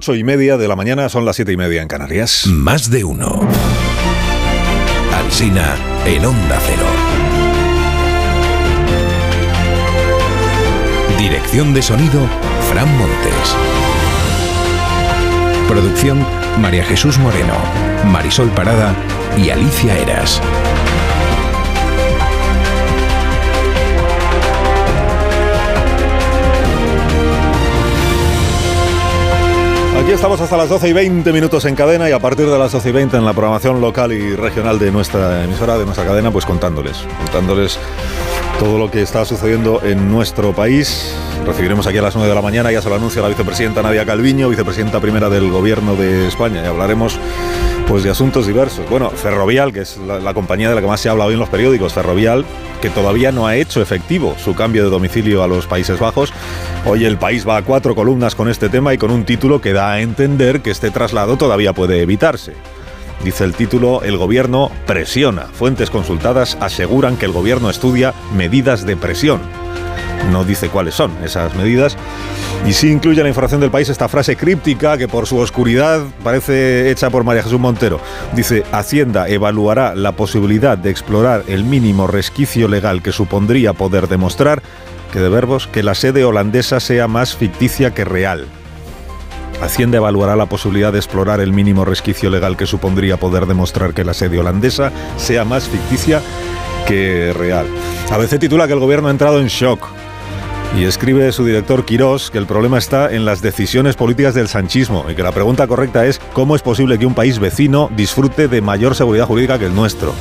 8 y media de la mañana, son las siete y media en Canarias. Más de uno. Alsina en Onda Cero. Dirección de sonido, Fran Montes. Producción, María Jesús Moreno, Marisol Parada y Alicia Eras. Aquí estamos hasta las 12 y 20 minutos en cadena y a partir de las 12 y 20 en la programación local y regional de nuestra emisora, de nuestra cadena, pues contándoles, contándoles todo lo que está sucediendo en nuestro país. Recibiremos aquí a las 9 de la mañana, ya se lo anuncia la vicepresidenta Nadia Calviño, vicepresidenta primera del Gobierno de España, y hablaremos pues de asuntos diversos. Bueno, Ferrovial, que es la, compañía de la que más se habla hoy en los periódicos, Ferrovial, que todavía no ha hecho efectivo su cambio de domicilio a los Países Bajos. Hoy el país va a cuatro columnas con este tema y con un título que da a entender que este traslado todavía puede evitarse. Dice el título, el gobierno presiona. Fuentes consultadas aseguran que el gobierno estudia medidas de presión. No dice cuáles son esas medidas. Y sí incluye la información del país esta frase críptica que por su oscuridad parece hecha por María Jesús Montero. Dice, Hacienda evaluará la posibilidad de explorar el mínimo resquicio legal que supondría poder demostrar que de verbos que la sede holandesa sea más ficticia que real. Hacienda evaluará la posibilidad de explorar el mínimo resquicio legal que supondría poder demostrar que la sede holandesa sea más ficticia que real. A veces titula que el gobierno ha entrado en shock y escribe su director Quirós que el problema está en las decisiones políticas del sanchismo y que la pregunta correcta es cómo es posible que un país vecino disfrute de mayor seguridad jurídica que el nuestro.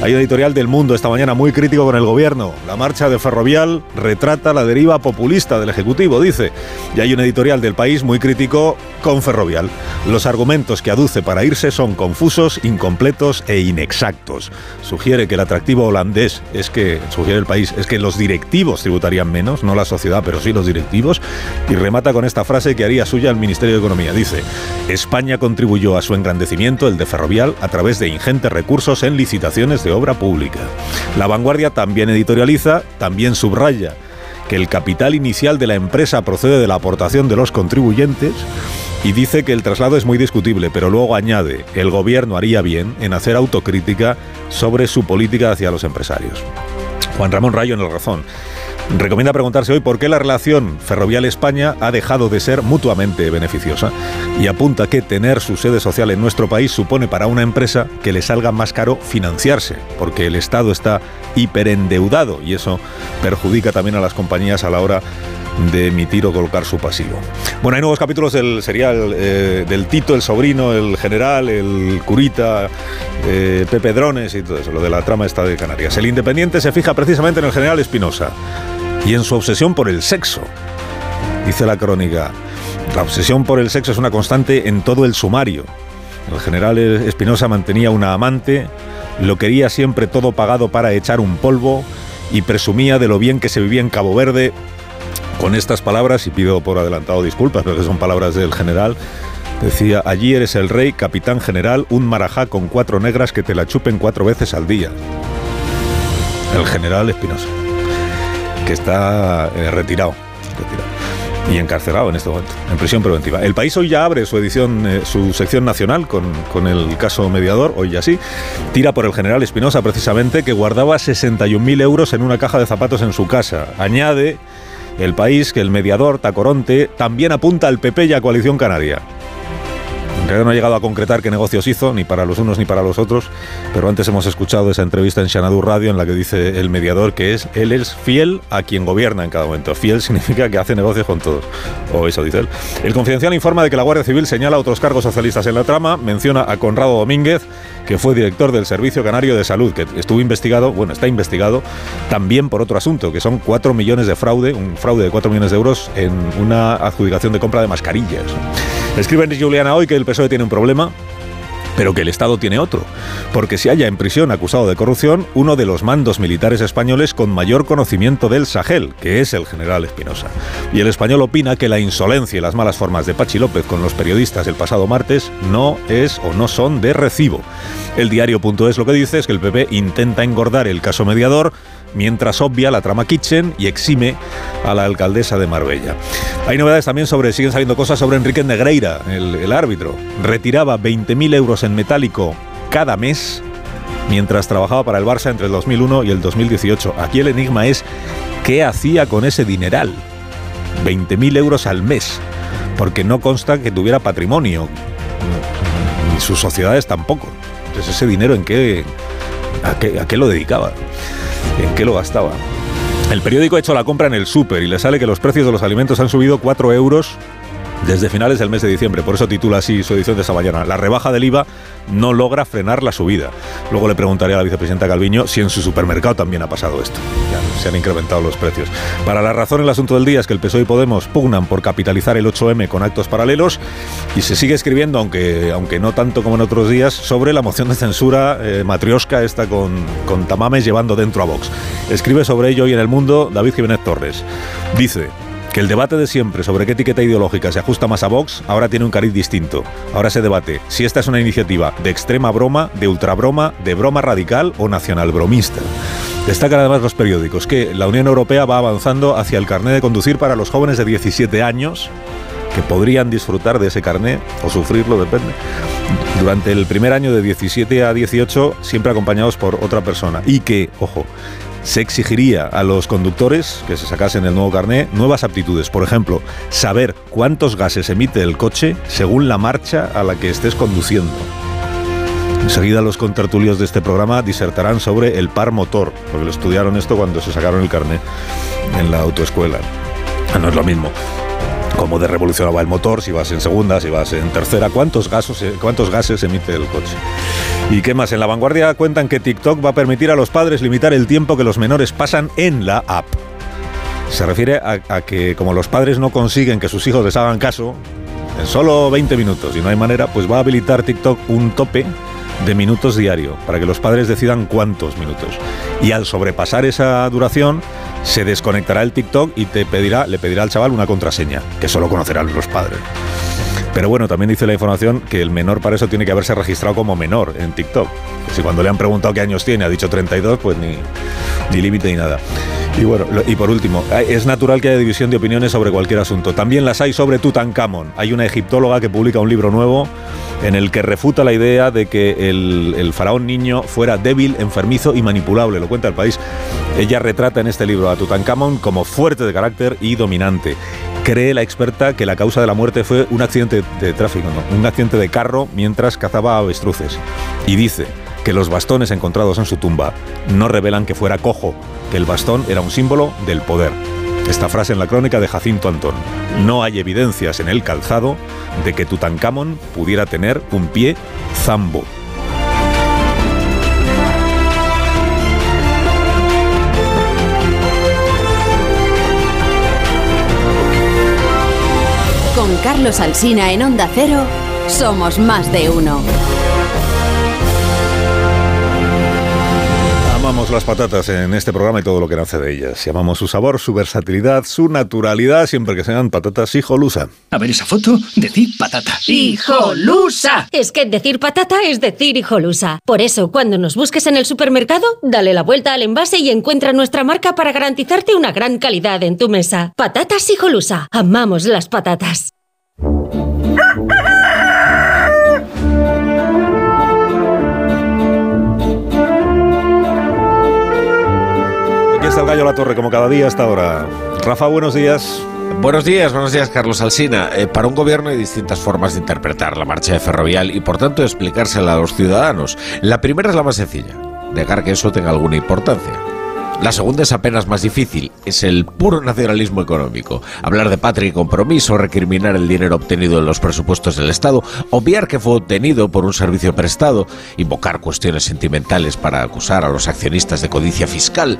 Hay un editorial del Mundo esta mañana muy crítico con el gobierno. La marcha de Ferrovial retrata la deriva populista del Ejecutivo, dice. Y hay un editorial del país muy crítico con Ferrovial. Los argumentos que aduce para irse son confusos, incompletos e inexactos. Sugiere que el atractivo holandés es que, sugiere el país, es que los directivos tributarían menos, no la sociedad, pero sí los directivos. Y remata con esta frase que haría suya el Ministerio de Economía. Dice, España contribuyó a su engrandecimiento, el de Ferrovial, a través de ingentes recursos en licitaciones de obra pública. La vanguardia también editorializa, también subraya que el capital inicial de la empresa procede de la aportación de los contribuyentes y dice que el traslado es muy discutible, pero luego añade, el gobierno haría bien en hacer autocrítica sobre su política hacia los empresarios. Juan Ramón Rayo en el razón. Recomienda preguntarse hoy por qué la relación Ferrovial-España ha dejado de ser mutuamente beneficiosa y apunta que tener su sede social en nuestro país supone para una empresa que le salga más caro financiarse, porque el Estado está hiperendeudado y eso perjudica también a las compañías a la hora de emitir o colocar su pasivo. Bueno, hay nuevos capítulos del serial eh, del Tito, el sobrino, el general, el curita, eh, Pepe Drones y todo eso, lo de la trama esta de Canarias. El Independiente se fija precisamente en el general Espinosa y en su obsesión por el sexo. Dice la crónica, la obsesión por el sexo es una constante en todo el sumario. El general Espinosa mantenía una amante, lo quería siempre todo pagado para echar un polvo y presumía de lo bien que se vivía en Cabo Verde con estas palabras, y pido por adelantado disculpas, pero son palabras del general, decía, allí eres el rey, capitán general, un marajá con cuatro negras que te la chupen cuatro veces al día. El general Espinosa, que está eh, retirado, y encarcelado en este momento, en prisión preventiva. El país hoy ya abre su edición, eh, su sección nacional con, con, el caso mediador, hoy ya sí. Tira por el general Espinosa precisamente, que guardaba 61.000 euros en una caja de zapatos en su casa. Añade el país que el mediador Tacoronte también apunta al PP y a Coalición Canaria. No ha llegado a concretar qué negocios hizo, ni para los unos ni para los otros, pero antes hemos escuchado esa entrevista en Xanadu Radio en la que dice el mediador que es él es fiel a quien gobierna en cada momento. Fiel significa que hace negocios con todos, o eso dice él. El Confidencial informa de que la Guardia Civil señala otros cargos socialistas en la trama, menciona a Conrado Domínguez, que fue director del Servicio Canario de Salud, que estuvo investigado, bueno, está investigado también por otro asunto, que son 4 millones de fraude, un fraude de 4 millones de euros en una adjudicación de compra de mascarillas. Escribe Juliana hoy que el PSOE tiene un problema, pero que el Estado tiene otro, porque se halla en prisión acusado de corrupción uno de los mandos militares españoles con mayor conocimiento del Sahel, que es el general Espinosa. Y el español opina que la insolencia y las malas formas de Pachi López con los periodistas el pasado martes no es o no son de recibo. El diario.es lo que dice es que el PP intenta engordar el caso mediador mientras obvia la trama Kitchen y exime a la alcaldesa de Marbella. Hay novedades también sobre, siguen saliendo cosas sobre Enrique Negreira, el, el árbitro. Retiraba 20.000 euros en metálico cada mes mientras trabajaba para el Barça entre el 2001 y el 2018. Aquí el enigma es qué hacía con ese dineral. 20.000 euros al mes, porque no consta que tuviera patrimonio, ni sus sociedades tampoco. Entonces ese dinero en qué, a qué, a qué lo dedicaba, en qué lo gastaba. El periódico ha hecho la compra en el súper y le sale que los precios de los alimentos han subido 4 euros desde finales del mes de diciembre. Por eso titula así su edición de esta mañana. La rebaja del IVA no logra frenar la subida. Luego le preguntaré a la vicepresidenta Calviño si en su supermercado también ha pasado esto. Se han incrementado los precios. Para la razón, el asunto del día es que el PSOE y Podemos pugnan por capitalizar el 8M con actos paralelos y se sigue escribiendo, aunque, aunque no tanto como en otros días, sobre la moción de censura eh, matriosca esta con, con Tamames llevando dentro a Vox. Escribe sobre ello hoy en El Mundo David Jiménez Torres. Dice el debate de siempre sobre qué etiqueta ideológica se ajusta más a Vox ahora tiene un cariz distinto. Ahora se debate si esta es una iniciativa de extrema broma, de ultrabroma, de broma radical o nacional bromista. Destacan además los periódicos que la Unión Europea va avanzando hacia el carné de conducir para los jóvenes de 17 años que podrían disfrutar de ese carné o sufrirlo, depende, durante el primer año de 17 a 18, siempre acompañados por otra persona. Y que, ojo, se exigiría a los conductores que se sacasen el nuevo carné nuevas aptitudes. Por ejemplo, saber cuántos gases emite el coche según la marcha a la que estés conduciendo. Enseguida los contertulios de este programa disertarán sobre el par motor, porque lo estudiaron esto cuando se sacaron el carné en la autoescuela. No es lo mismo cómo de revolucionaba el motor, si vas en segunda, si vas en tercera, cuántos gases, cuántos gases emite el coche. ¿Y qué más? En la vanguardia cuentan que TikTok va a permitir a los padres limitar el tiempo que los menores pasan en la app. Se refiere a, a que como los padres no consiguen que sus hijos les hagan caso, en solo 20 minutos y no hay manera, pues va a habilitar TikTok un tope de minutos diario para que los padres decidan cuántos minutos. Y al sobrepasar esa duración, se desconectará el TikTok y te pedirá, le pedirá al chaval una contraseña, que solo conocerán los padres. Pero bueno, también dice la información que el menor para eso tiene que haberse registrado como menor en TikTok. Si cuando le han preguntado qué años tiene ha dicho 32, pues ni, ni límite ni nada. Y bueno, y por último, es natural que haya división de opiniones sobre cualquier asunto. También las hay sobre Tutankamón. Hay una egiptóloga que publica un libro nuevo en el que refuta la idea de que el, faraón niño fuera débil, enfermizo y manipulable. Lo cuenta el país. Ella retrata en este libro a Tutankamón como fuerte de carácter y dominante. Cree la experta que la causa de la muerte fue un accidente de tráfico, no, un accidente de carro mientras cazaba avestruces. Y dice que los bastones encontrados en su tumba no revelan que fuera cojo, que el bastón era un símbolo del poder. Esta frase en la crónica de Jacinto Antón. No hay evidencias en el calzado de que Tutankamón pudiera tener un pie zambo. Con Carlos Alsina en Onda Cero, somos más de uno. Amamos las patatas en este programa y todo lo que nace de ellas. Y amamos su sabor, su versatilidad, su naturalidad, siempre que sean patatas hijolusa. A ver esa foto, decir patata. ¡Hijolusa! Es que decir patata es decir hijolusa. Por eso, cuando nos busques en el supermercado, dale la vuelta al envase y encuentra nuestra marca para garantizarte una gran calidad en tu mesa. Patatas hijolusa. Amamos las patatas. El gallo La Torre, como cada día hasta ahora. Rafa, buenos días. Buenos días, buenos días, Carlos Alsina. Eh, para un gobierno hay distintas formas de interpretar la marcha de Ferrovial y, por tanto, explicársela a los ciudadanos. La primera es la más sencilla, negar que eso tenga alguna importancia. La segunda es apenas más difícil, es el puro nacionalismo económico. Hablar de patria y compromiso, recriminar el dinero obtenido en los presupuestos del Estado, obviar que fue obtenido por un servicio prestado, invocar cuestiones sentimentales para acusar a los accionistas de codicia fiscal.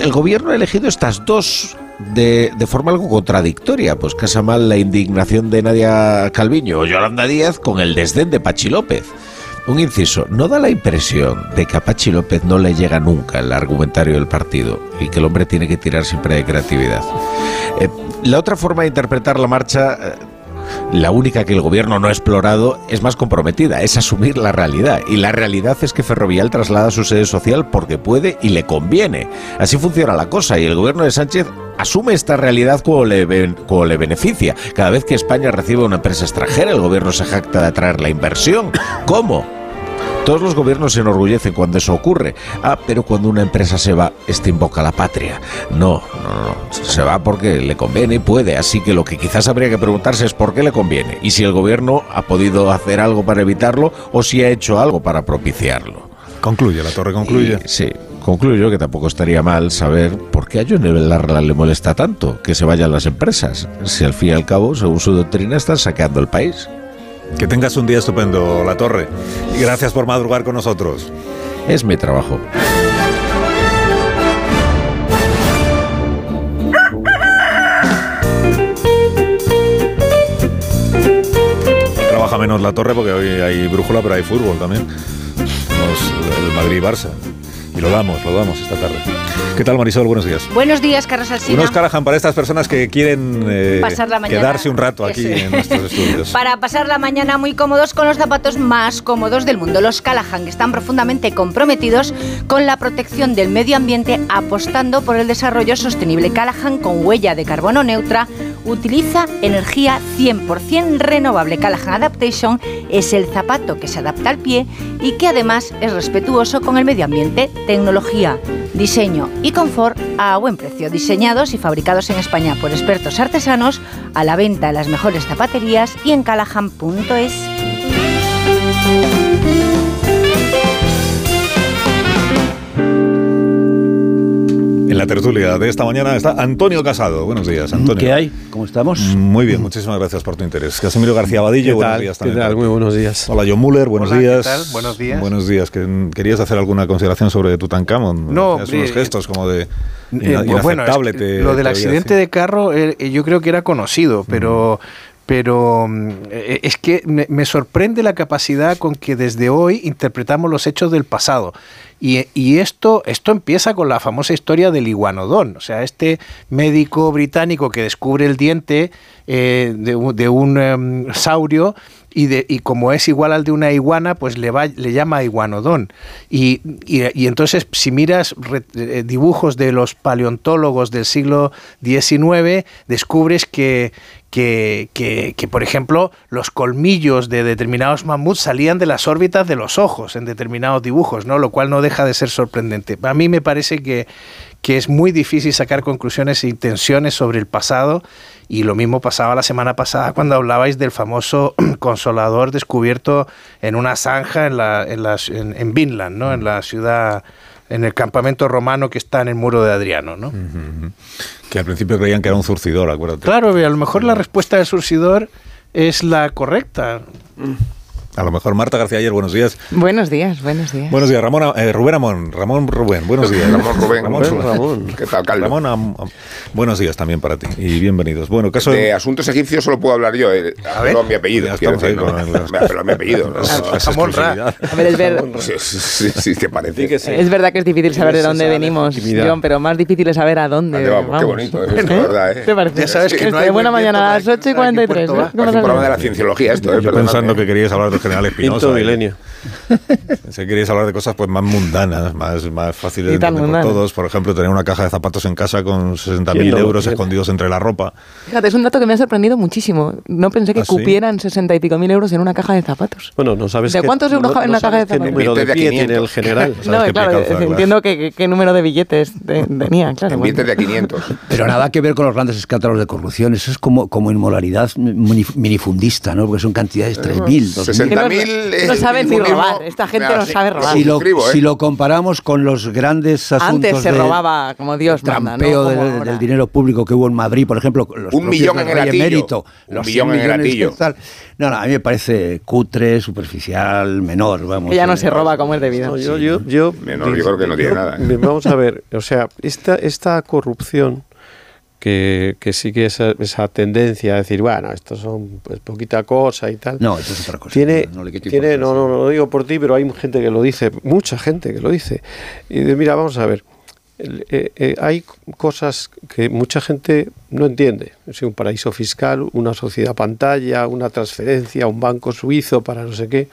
El gobierno ha elegido estas dos de, de, forma algo contradictoria, pues casa mal la indignación de Nadia Calviño o Yolanda Díaz con el desdén de Pachi López. Un inciso, ¿no da la impresión de que a Pachi López no le llega nunca el argumentario del partido y que el hombre tiene que tirar siempre de creatividad? Eh, la otra forma de interpretar la marcha... Eh, La única que el gobierno no ha explorado es más comprometida, es asumir la realidad. Y la realidad es que Ferrovial traslada su sede social porque puede y le conviene. Así funciona la cosa y el gobierno de Sánchez asume esta realidad como le, le beneficia. Cada vez que España recibe una empresa extranjera, el gobierno se jacta de atraer la inversión. ¿Cómo? Todos los gobiernos se enorgullecen cuando eso ocurre. Ah, pero cuando una empresa se va, este invoca la patria. No, no, no. Se va porque le conviene y puede. Así que lo que quizás habría que preguntarse es por qué le conviene. Y si el gobierno ha podido hacer algo para evitarlo o si ha hecho algo para propiciarlo. Concluye, la torre concluye. sí, concluyo que tampoco estaría mal saber por qué a John Larla le molesta tanto que se vayan las empresas. Si al fin y al cabo, según su doctrina, están saqueando el país. Que tengas un día estupendo, La Torre. Y gracias por madrugar con nosotros. Es mi trabajo. Trabaja menos La Torre porque hoy hay brújula, pero hay fútbol también. el Madrid-Barça. Y lo damos, lo damos esta tarde. ¿Qué tal, Marisol? Buenos días. Buenos días, Carlos Alsina. Unos Carajan para estas personas que quieren eh, quedarse un rato aquí en nuestros estudios. Para pasar la mañana muy cómodos con los zapatos más cómodos del mundo. Los Callahan, que están profundamente comprometidos con la protección del medio ambiente, apostando por el desarrollo sostenible. Callahan, con huella de carbono neutra, utiliza energía 100% renovable. Callahan Adaptation es el zapato que se adapta al pie y que además es respetuoso con el medio ambiente, tecnología, diseño y confort a buen precio. Diseñados y fabricados en España por expertos artesanos, a la venta en las mejores zapaterías y en callahan.es. la tertulia de esta mañana está Antonio Casado. Buenos días, Antonio. ¿Qué hay? ¿Cómo estamos? Muy bien, muchísimas gracias por tu interés. Casimiro García Badillo, buenos días también. ¿Qué tal? Muy buenos días. Hola, John Muller, buenos días. ¿qué tal? Buenos días. Buenos días. ¿Querías hacer alguna consideración sobre Tutankamón? No, unos gestos como de eh, bueno, lo del accidente de carro eh, yo creo que era conocido, pero pero mm, eh, es que me, sorprende la capacidad con que desde hoy interpretamos los hechos del pasado. Y, esto, esto empieza con la famosa historia del iguanodón, o sea, este médico británico que descubre el diente eh, de, un em, saurio y, de, y como es igual al de una iguana, pues le, va, le llama iguanodón. Y, y, entonces, si miras eh, dibujos de los paleontólogos del siglo XIX, descubres que, que, que, por ejemplo, los colmillos de determinados mamuts salían de las órbitas de los ojos en determinados dibujos, ¿no? Lo cual no deja de ser sorprendente. A mí me parece que, que es muy difícil sacar conclusiones e intenciones sobre el pasado y lo mismo pasaba la semana pasada cuando hablabais del famoso consolador descubierto en una zanja en, la, en, en, en Vinland, ¿no? En la ciudad en el campamento romano que está en el muro de Adriano, ¿no? Que al principio creían que era un surcidor, acuérdate. Claro, a lo mejor la respuesta del surcidor es la correcta. A lo mejor Marta García ayer, buenos días. Buenos días, buenos días. Buenos días, Ramón, eh, Rubén Amón, Ramón Rubén, buenos días. Ramón Rubén, Ramón, Ramón, ¿Qué tal, Carlos? Ramón, buenos días también para ti y bienvenidos. Bueno, caso de asuntos egipcios solo puedo hablar yo, eh, a ver, mi apellido. Estamos ahí con Pero mi apellido. Ramón A ver, es verdad. Sí, sí, te parece. Es verdad que es difícil saber de dónde venimos, John, pero más difícil es saber a dónde. Vamos, Qué bonito, es verdad, ¿eh? ¿Te parece? Ya sabes que no hay buena mañana a las 8 y 43. Es un programa de la cienciología esto, ¿eh? Yo pensando que querías hablar del general Espinosa milenio. Si queríais hablar de cosas pues más mundanas, más, más fáciles de entender por todos. Por ejemplo, tener una caja de zapatos en casa con 60.000 euros escondidos entre la ropa. Fíjate, es un dato que me ha sorprendido muchísimo. No pensé que ¿Ah, cupieran 60 y pico mil euros en una caja de zapatos. Bueno, no sabes ¿De cuántos euros en una caja de zapatos? ¿Qué número de pie tiene el general? no, claro, entiendo que, qué número de billetes tenía, claro. En billetes de 500. Pero nada que ver con los grandes escándalos de corrupción. Eso es como, como inmoralidad minifundista, ¿no? Porque son cantidades 3.000, 60.000. No saben ni robar. Esta gente no sabe robar. Si lo, ¿eh? si lo, comparamos con los grandes asuntos Antes se robaba como Dios manda, trampeo del, dinero público que hubo en Madrid, por ejemplo, los un millón en el emérito, un millón en el atillo. No, no, a mí me parece cutre, superficial, menor, vamos. Que ya no se roba como es debido. yo, yo, yo, menor, yo creo que no tiene nada. ¿eh? Vamos a ver, o sea, esta, esta corrupción que, que sigue esa, esa, tendencia a decir, bueno, esto son pues, poquita cosa y tal. No, eso es otra cosa. Tiene, no, tiene, no, no, lo digo por ti, pero hay gente que lo dice, mucha gente que lo dice. Y de, mira, vamos a ver, eh, eh, hay cosas que mucha gente no entiende. Es un paraíso fiscal, una sociedad pantalla, una transferencia, un banco suizo para no sé qué.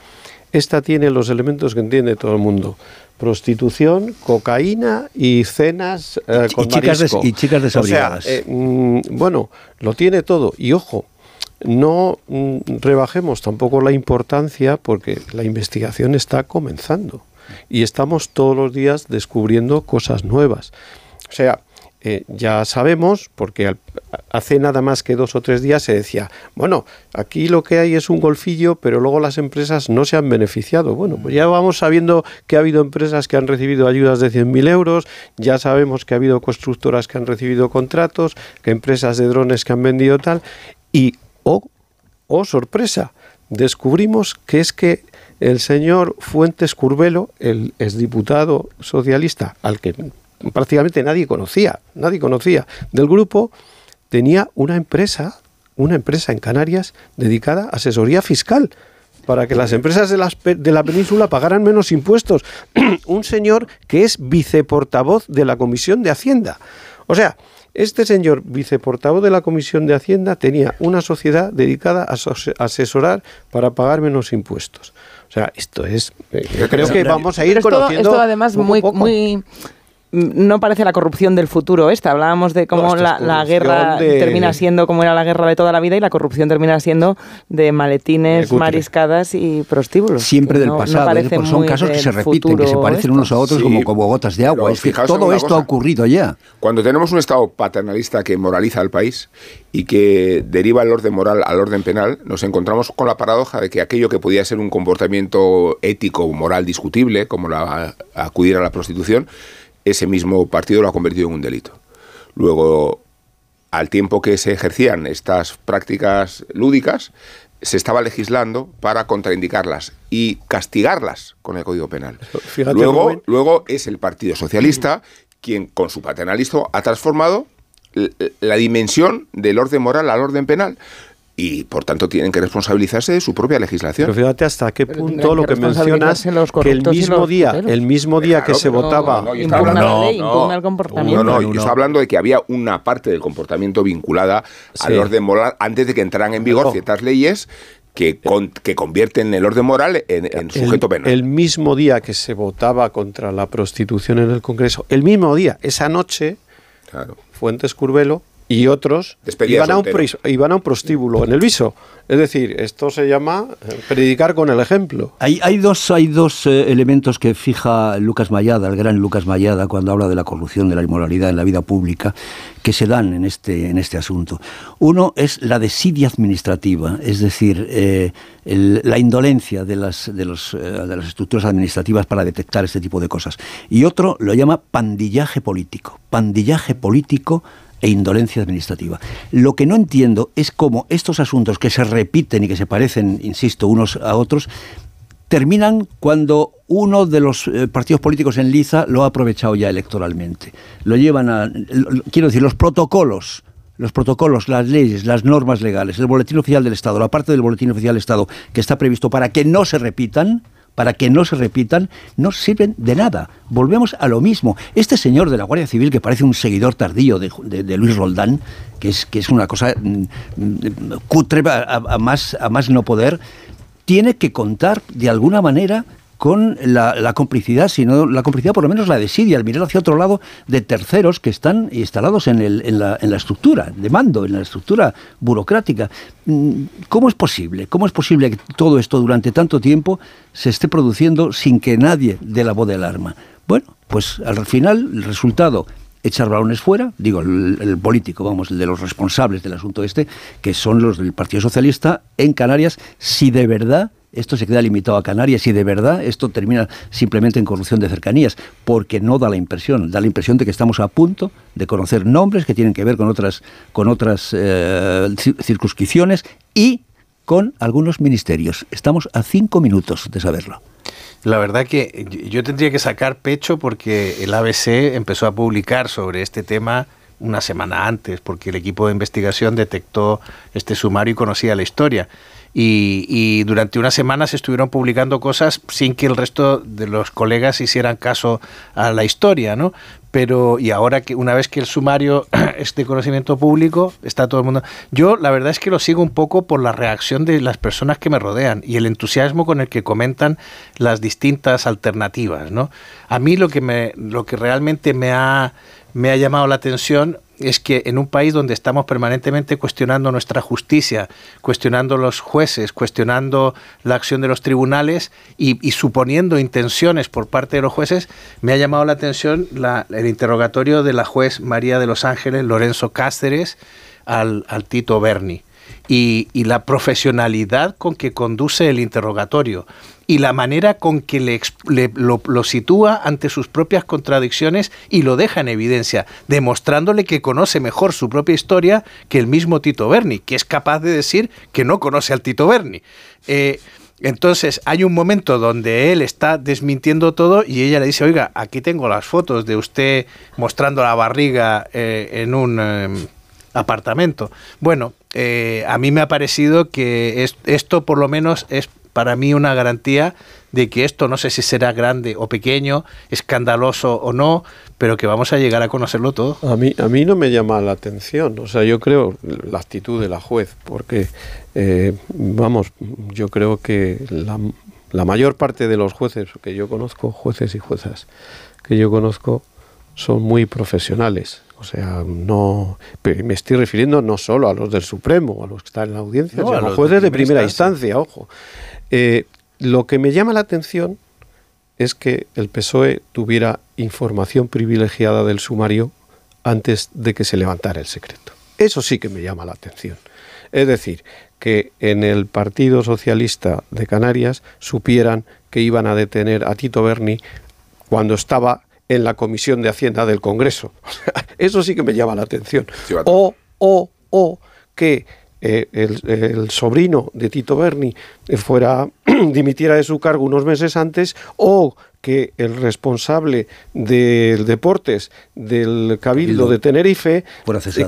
Esta tiene los elementos que entiende todo el mundo. Prostitución, cocaína y cenas con y, chicas y chicas desabrigadas. Mm, bueno, lo tiene todo. Y ojo, no mm, rebajemos tampoco la importancia porque la investigación está comenzando y estamos todos los días descubriendo cosas nuevas. O sea, eh, ya sabemos, porque hace nada más que dos o tres días se decía, bueno, aquí lo que hay es un golfillo, pero luego las empresas no se han beneficiado. Bueno, pues ya vamos sabiendo que ha habido empresas que han recibido ayudas de 100.000 euros, ya sabemos que ha habido constructoras que han recibido contratos, que empresas de drones que han vendido tal, y, oh, oh sorpresa, descubrimos que es que el señor Fuentes Curbelo, el exdiputado socialista, al que prácticamente nadie conocía, nadie conocía del grupo, tenía una empresa, una empresa en Canarias dedicada a asesoría fiscal para que las empresas de, de la península pagaran menos impuestos. Un señor que es viceportavoz de la Comisión de Hacienda. O sea, este señor viceportavoz de la Comisión de Hacienda tenía una sociedad dedicada a asesorar para pagar menos impuestos. O sea, esto es. Eh, yo creo que vamos a ir conociendo. Esto, además muy, muy no parece la corrupción del futuro esta. Hablábamos de cómo la, guerra termina siendo como era la guerra de toda la vida y la corrupción termina siendo de maletines, mariscadas y prostíbulos. Siempre del pasado, ¿eh? son casos que se repiten, que se parecen unos a otros como, como gotas de agua. Es que todo esto ha ocurrido ya. Cuando tenemos un Estado paternalista que moraliza al país y que deriva el orden moral al orden penal, nos encontramos con la paradoja de que aquello que podía ser un comportamiento ético o moral discutible, como la, acudir a la prostitución, ese mismo partido lo ha convertido en un delito. Luego, al tiempo que se ejercían estas prácticas lúdicas, se estaba legislando para contraindicarlas y castigarlas con el Código Penal. luego, luego es el Partido Socialista quien, con su paternalismo, ha transformado la dimensión del orden moral al orden penal y por tanto tienen que responsabilizarse de su propia legislación. Pero fíjate hasta qué punto lo que mencionas que el mismo día, el mismo día que se votaba no, no, comportamiento. No, yo estoy hablando de que había una parte del comportamiento vinculada al orden moral antes de que entraran en vigor ciertas leyes que, que, convierten el orden moral en, sujeto penal. El mismo día que se votaba contra la prostitución en el Congreso, el mismo día, esa noche, Fuentes Curvelo y otros iban a, un iban a, un prostíbulo en el viso. Es decir, esto se llama eh, predicar con el ejemplo. Hay, hay dos, hay dos eh, elementos que fija Lucas Mayada, el gran Lucas Mayada, cuando habla de la corrupción, de la inmoralidad en la vida pública, que se dan en este, en este asunto. Uno es la desidia administrativa, es decir, eh, la indolencia de las, de, los, de las estructuras administrativas para detectar este tipo de cosas. Y otro lo llama pandillaje político. Pandillaje político e indolencia administrativa. Lo que no entiendo es cómo estos asuntos que se repiten y que se parecen, insisto, unos a otros, terminan cuando uno de los eh, partidos políticos en Liza lo ha aprovechado ya electoralmente. Lo llevan a, quiero decir, los protocolos los protocolos, las leyes, las normas legales, el boletín oficial del Estado, la parte del boletín oficial del Estado que está previsto para que no se repitan, para que no se repitan, no sirven de nada. Volvemos a lo mismo. Este señor de la Guardia Civil, que parece un seguidor tardío de, Luis Roldán, que es, que es una cosa mm, mm, cutre a, más, a más no poder, tiene que contar de alguna manera con la, complicidad, sino la complicidad por lo menos la desidia, el mirar hacia otro lado de terceros que están instalados en, el, en, la, en la estructura de mando, en la estructura burocrática. Mm, ¿Cómo es posible? ¿Cómo es posible que todo esto durante tanto tiempo se esté produciendo sin que nadie dé la voz de alarma? Bueno, pues al final el resultado echar balones fuera, digo, el, el, político, vamos, el de los responsables del asunto este, que son los del Partido Socialista en Canarias, si de verdad esto se queda limitado a Canarias y de verdad esto termina simplemente en corrupción de cercanías, porque no da la impresión, da la impresión de que estamos a punto de conocer nombres que tienen que ver con otras, con otras eh, circunscripciones y con algunos ministerios. Estamos a cinco minutos de saberlo. La verdad que yo tendría que sacar pecho porque el ABC empezó a publicar sobre este tema una semana antes, porque el equipo de investigación detectó este sumario y conocía la historia. Y, durante unas semanas estuvieron publicando cosas sin que el resto de los colegas hicieran caso a la historia, ¿no? Pero, y ahora que una vez que el sumario es de conocimiento público, está todo el mundo. Yo la verdad es que lo sigo un poco por la reacción de las personas que me rodean y el entusiasmo con el que comentan las distintas alternativas, ¿no? A mí lo que me, lo que realmente me ha, me ha llamado la atención es que en un país donde estamos permanentemente cuestionando nuestra justicia, cuestionando los jueces, cuestionando la acción de los tribunales y, suponiendo intenciones por parte de los jueces, me ha llamado la atención el interrogatorio de la juez María de los Ángeles, Lorenzo Cáceres, al, al Tito Berni. Y, y, la profesionalidad con que conduce el interrogatorio y la manera con que le, lo, sitúa ante sus propias contradicciones y lo deja en evidencia, demostrándole que conoce mejor su propia historia que el mismo Tito Berni, que es capaz de decir que no conoce al Tito Berni. Eh, entonces hay un momento donde él está desmintiendo todo y ella le dice, oiga, aquí tengo las fotos de usted mostrando la barriga eh, en un em, apartamento. Bueno, eh, a mí me ha parecido que esto por lo menos es para mí una garantía de que esto no sé si será grande o pequeño, escandaloso o no, pero que vamos a llegar a conocerlo todo. A mí, a mí no me llama la atención, o sea, yo creo la actitud de la juez, porque, eh, vamos, yo creo que la, la mayor parte de los jueces que yo conozco, jueces y juezas que yo conozco, son muy profesionales. O sea, no me estoy refiriendo no solo a los del Supremo, a los que están en la audiencia, sino a los jueces de primera, instancia, ojo. Eh, lo que me llama la atención es que el PSOE tuviera información privilegiada del sumario antes de que se levantara el secreto. Eso sí que me llama la atención. Es decir, que en el Partido Socialista de Canarias supieran que iban a detener a Tito Berni cuando estaba en la Comisión de Hacienda del Congreso. Eso sí que me llama la atención. O, o, o que eh, el, sobrino de Tito Berni eh, fuera dimitiera de su cargo unos meses antes o que el responsable del deportes del Cabildo de Tenerife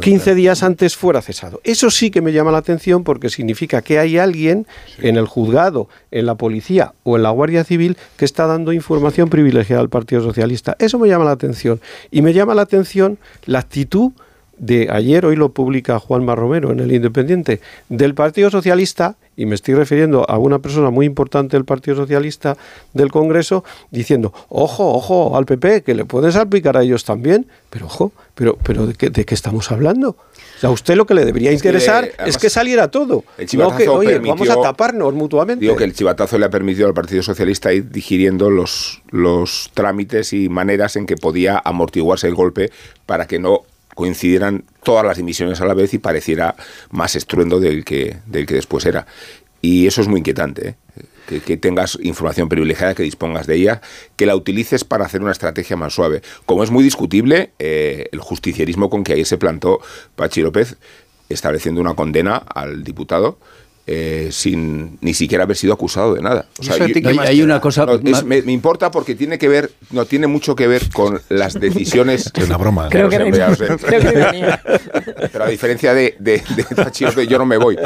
15 eh, días antes fuera cesado. Eso sí que me llama la atención porque significa que hay alguien en el juzgado, en la policía o en la Guardia Civil que está dando información privilegiada al Partido Socialista. Eso me llama la atención. Y me llama la atención la actitud de ayer, hoy lo publica Juan Romero en el Independiente, del Partido Socialista, y me estoy refiriendo a una persona muy importante del Partido Socialista del Congreso, diciendo, ojo, ojo al PP, que le pueden salpicar a ellos también, pero ojo, pero, pero ¿de, qué, ¿de qué estamos hablando? O sea, a usted lo que le debería interesar es que, saliera todo. no que, oye, vamos a taparnos mutuamente. Digo que el chivatazo le ha permitido al Partido Socialista ir digiriendo los, los trámites y maneras en que podía amortiguarse el golpe para que no coincidieran todas las emisiones a la vez y pareciera más estruendo del que, del que después era. Y eso es muy inquietante, ¿eh? que, tengas información privilegiada, que dispongas de ella, que la utilices para hacer una estrategia más suave. Como es muy discutible eh, el justicierismo con que ayer se plantó Pachi López, estableciendo una condena al diputado eh, sin ni siquiera haber sido acusado de nada. hay, una cosa. me, importa porque tiene que ver, no tiene mucho que ver con las decisiones. Es una broma. Creo que, Pero a diferencia de, de, yo no me voy.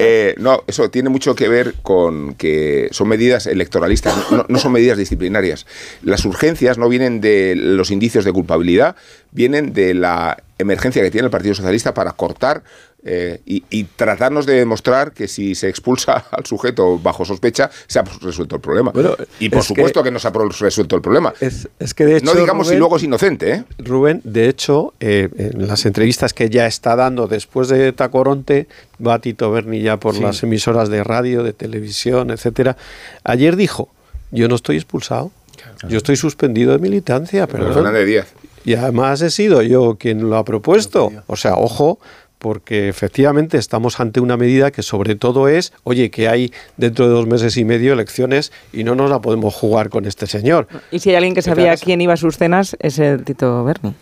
Eh, no, eso tiene mucho que ver con que son medidas electoralistas, no son medidas disciplinarias. Las urgencias no vienen de los indicios de culpabilidad, vienen de la emergencia que tiene el Partido Socialista para cortar eh, y, tratarnos de demostrar que si se expulsa al sujeto bajo sospecha, se ha resuelto el problema. y por supuesto que, no se ha resuelto el problema. Es, que de hecho, no digamos si luego es inocente. ¿eh? Rubén, de hecho, eh, en las entrevistas que ya está dando después de Tacoronte, va Tito Berni ya por las emisoras de radio, de televisión, etcétera. Ayer dijo: Yo no estoy expulsado. Yo estoy suspendido de militancia, pero Díaz. Y además he sido yo quien lo ha propuesto. O sea, ojo, porque efectivamente estamos ante una medida que sobre todo es, oye, que hay dentro de dos meses y medio elecciones y no nos la podemos jugar con este señor. Y si hay alguien que sabía quién iba a sus cenas, es el Tito Berni.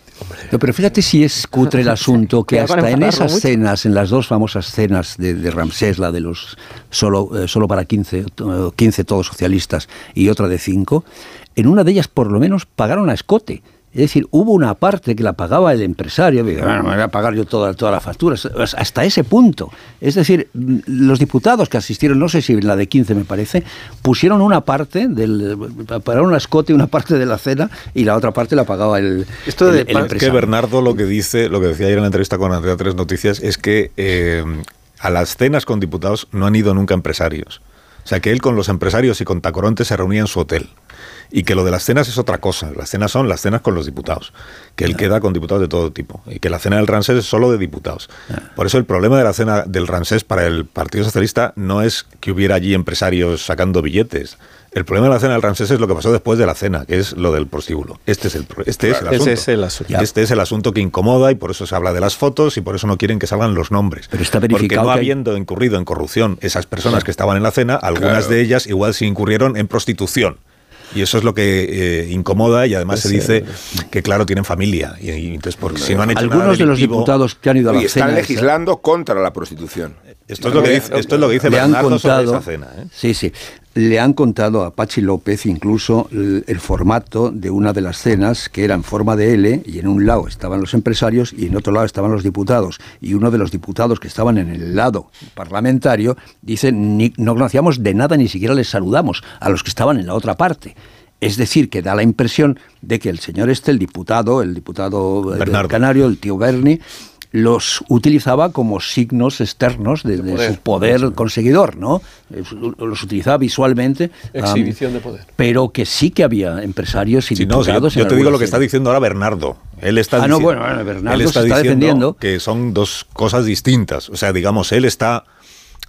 No, pero fíjate si es cutre el asunto, que hasta en esas cenas, en las dos famosas cenas de, Ramsés, la de los solo, eh, solo para 15, 15 todos socialistas y otra de 5, en una de ellas por lo menos pagaron a escote Es decir, hubo una parte que la pagaba el empresario, bueno, me voy a pagar yo todas toda las facturas, hasta ese punto. Es decir, los diputados que asistieron, no sé si la de 15 me parece, pusieron una parte, del, para una escote una parte de la cena y la otra parte la pagaba el, Esto de, el, que Bernardo lo que dice, lo que decía ayer en la entrevista con Andrea Tres Noticias, es que eh, a las cenas con diputados no han ido nunca empresarios. O sea, que él con los empresarios y con Tacoronte se reunía en su hotel. Y que lo de las cenas es otra cosa. Las cenas son las cenas con los diputados. Que él queda con diputados de todo tipo. Y que la cena del Ransés es solo de diputados. Por eso el problema de la cena del Ransés para el Partido Socialista no es que hubiera allí empresarios sacando billetes. El problema de la cena del Ramsés es lo que pasó después de la cena, que es lo del prostíbulo. Este es el, este es el asunto. Es el asunto. Este es el asunto que incomoda y por eso se habla de las fotos y por eso no quieren que salgan los nombres. Pero está verificado Porque no habiendo incurrido en corrupción esas personas que estaban en la cena, algunas de ellas igual se incurrieron en prostitución. Y eso es lo que eh, incomoda y además se dice que, claro, tienen familia. Y, entonces, porque si no han hecho Algunos de los diputados que han ido a la y están legislando contra la prostitución. Esto es, lo que dice, esto es lo que dice Bernardo sobre esa cena. ¿eh? Sí, sí. Le han contado a Pachi López incluso el, formato de una de las cenas que era en forma de L y en un lado estaban los empresarios y en otro lado estaban los diputados. Y uno de los diputados que estaban en el lado parlamentario dice, no conocíamos de nada, ni siquiera les saludamos a los que estaban en la otra parte. Es decir, que da la impresión de que el señor este, el diputado, el diputado del Canario, el tío Berni, los utilizaba como signos externos de, su poder conseguidor, ¿no? Los utilizaba visualmente. Exhibición de poder. Pero que sí que había empresarios y diputados. yo, te digo lo que está diciendo ahora Bernardo. Él está ah, no, bueno, Bernardo está, defendiendo que son dos cosas distintas. O sea, digamos, él está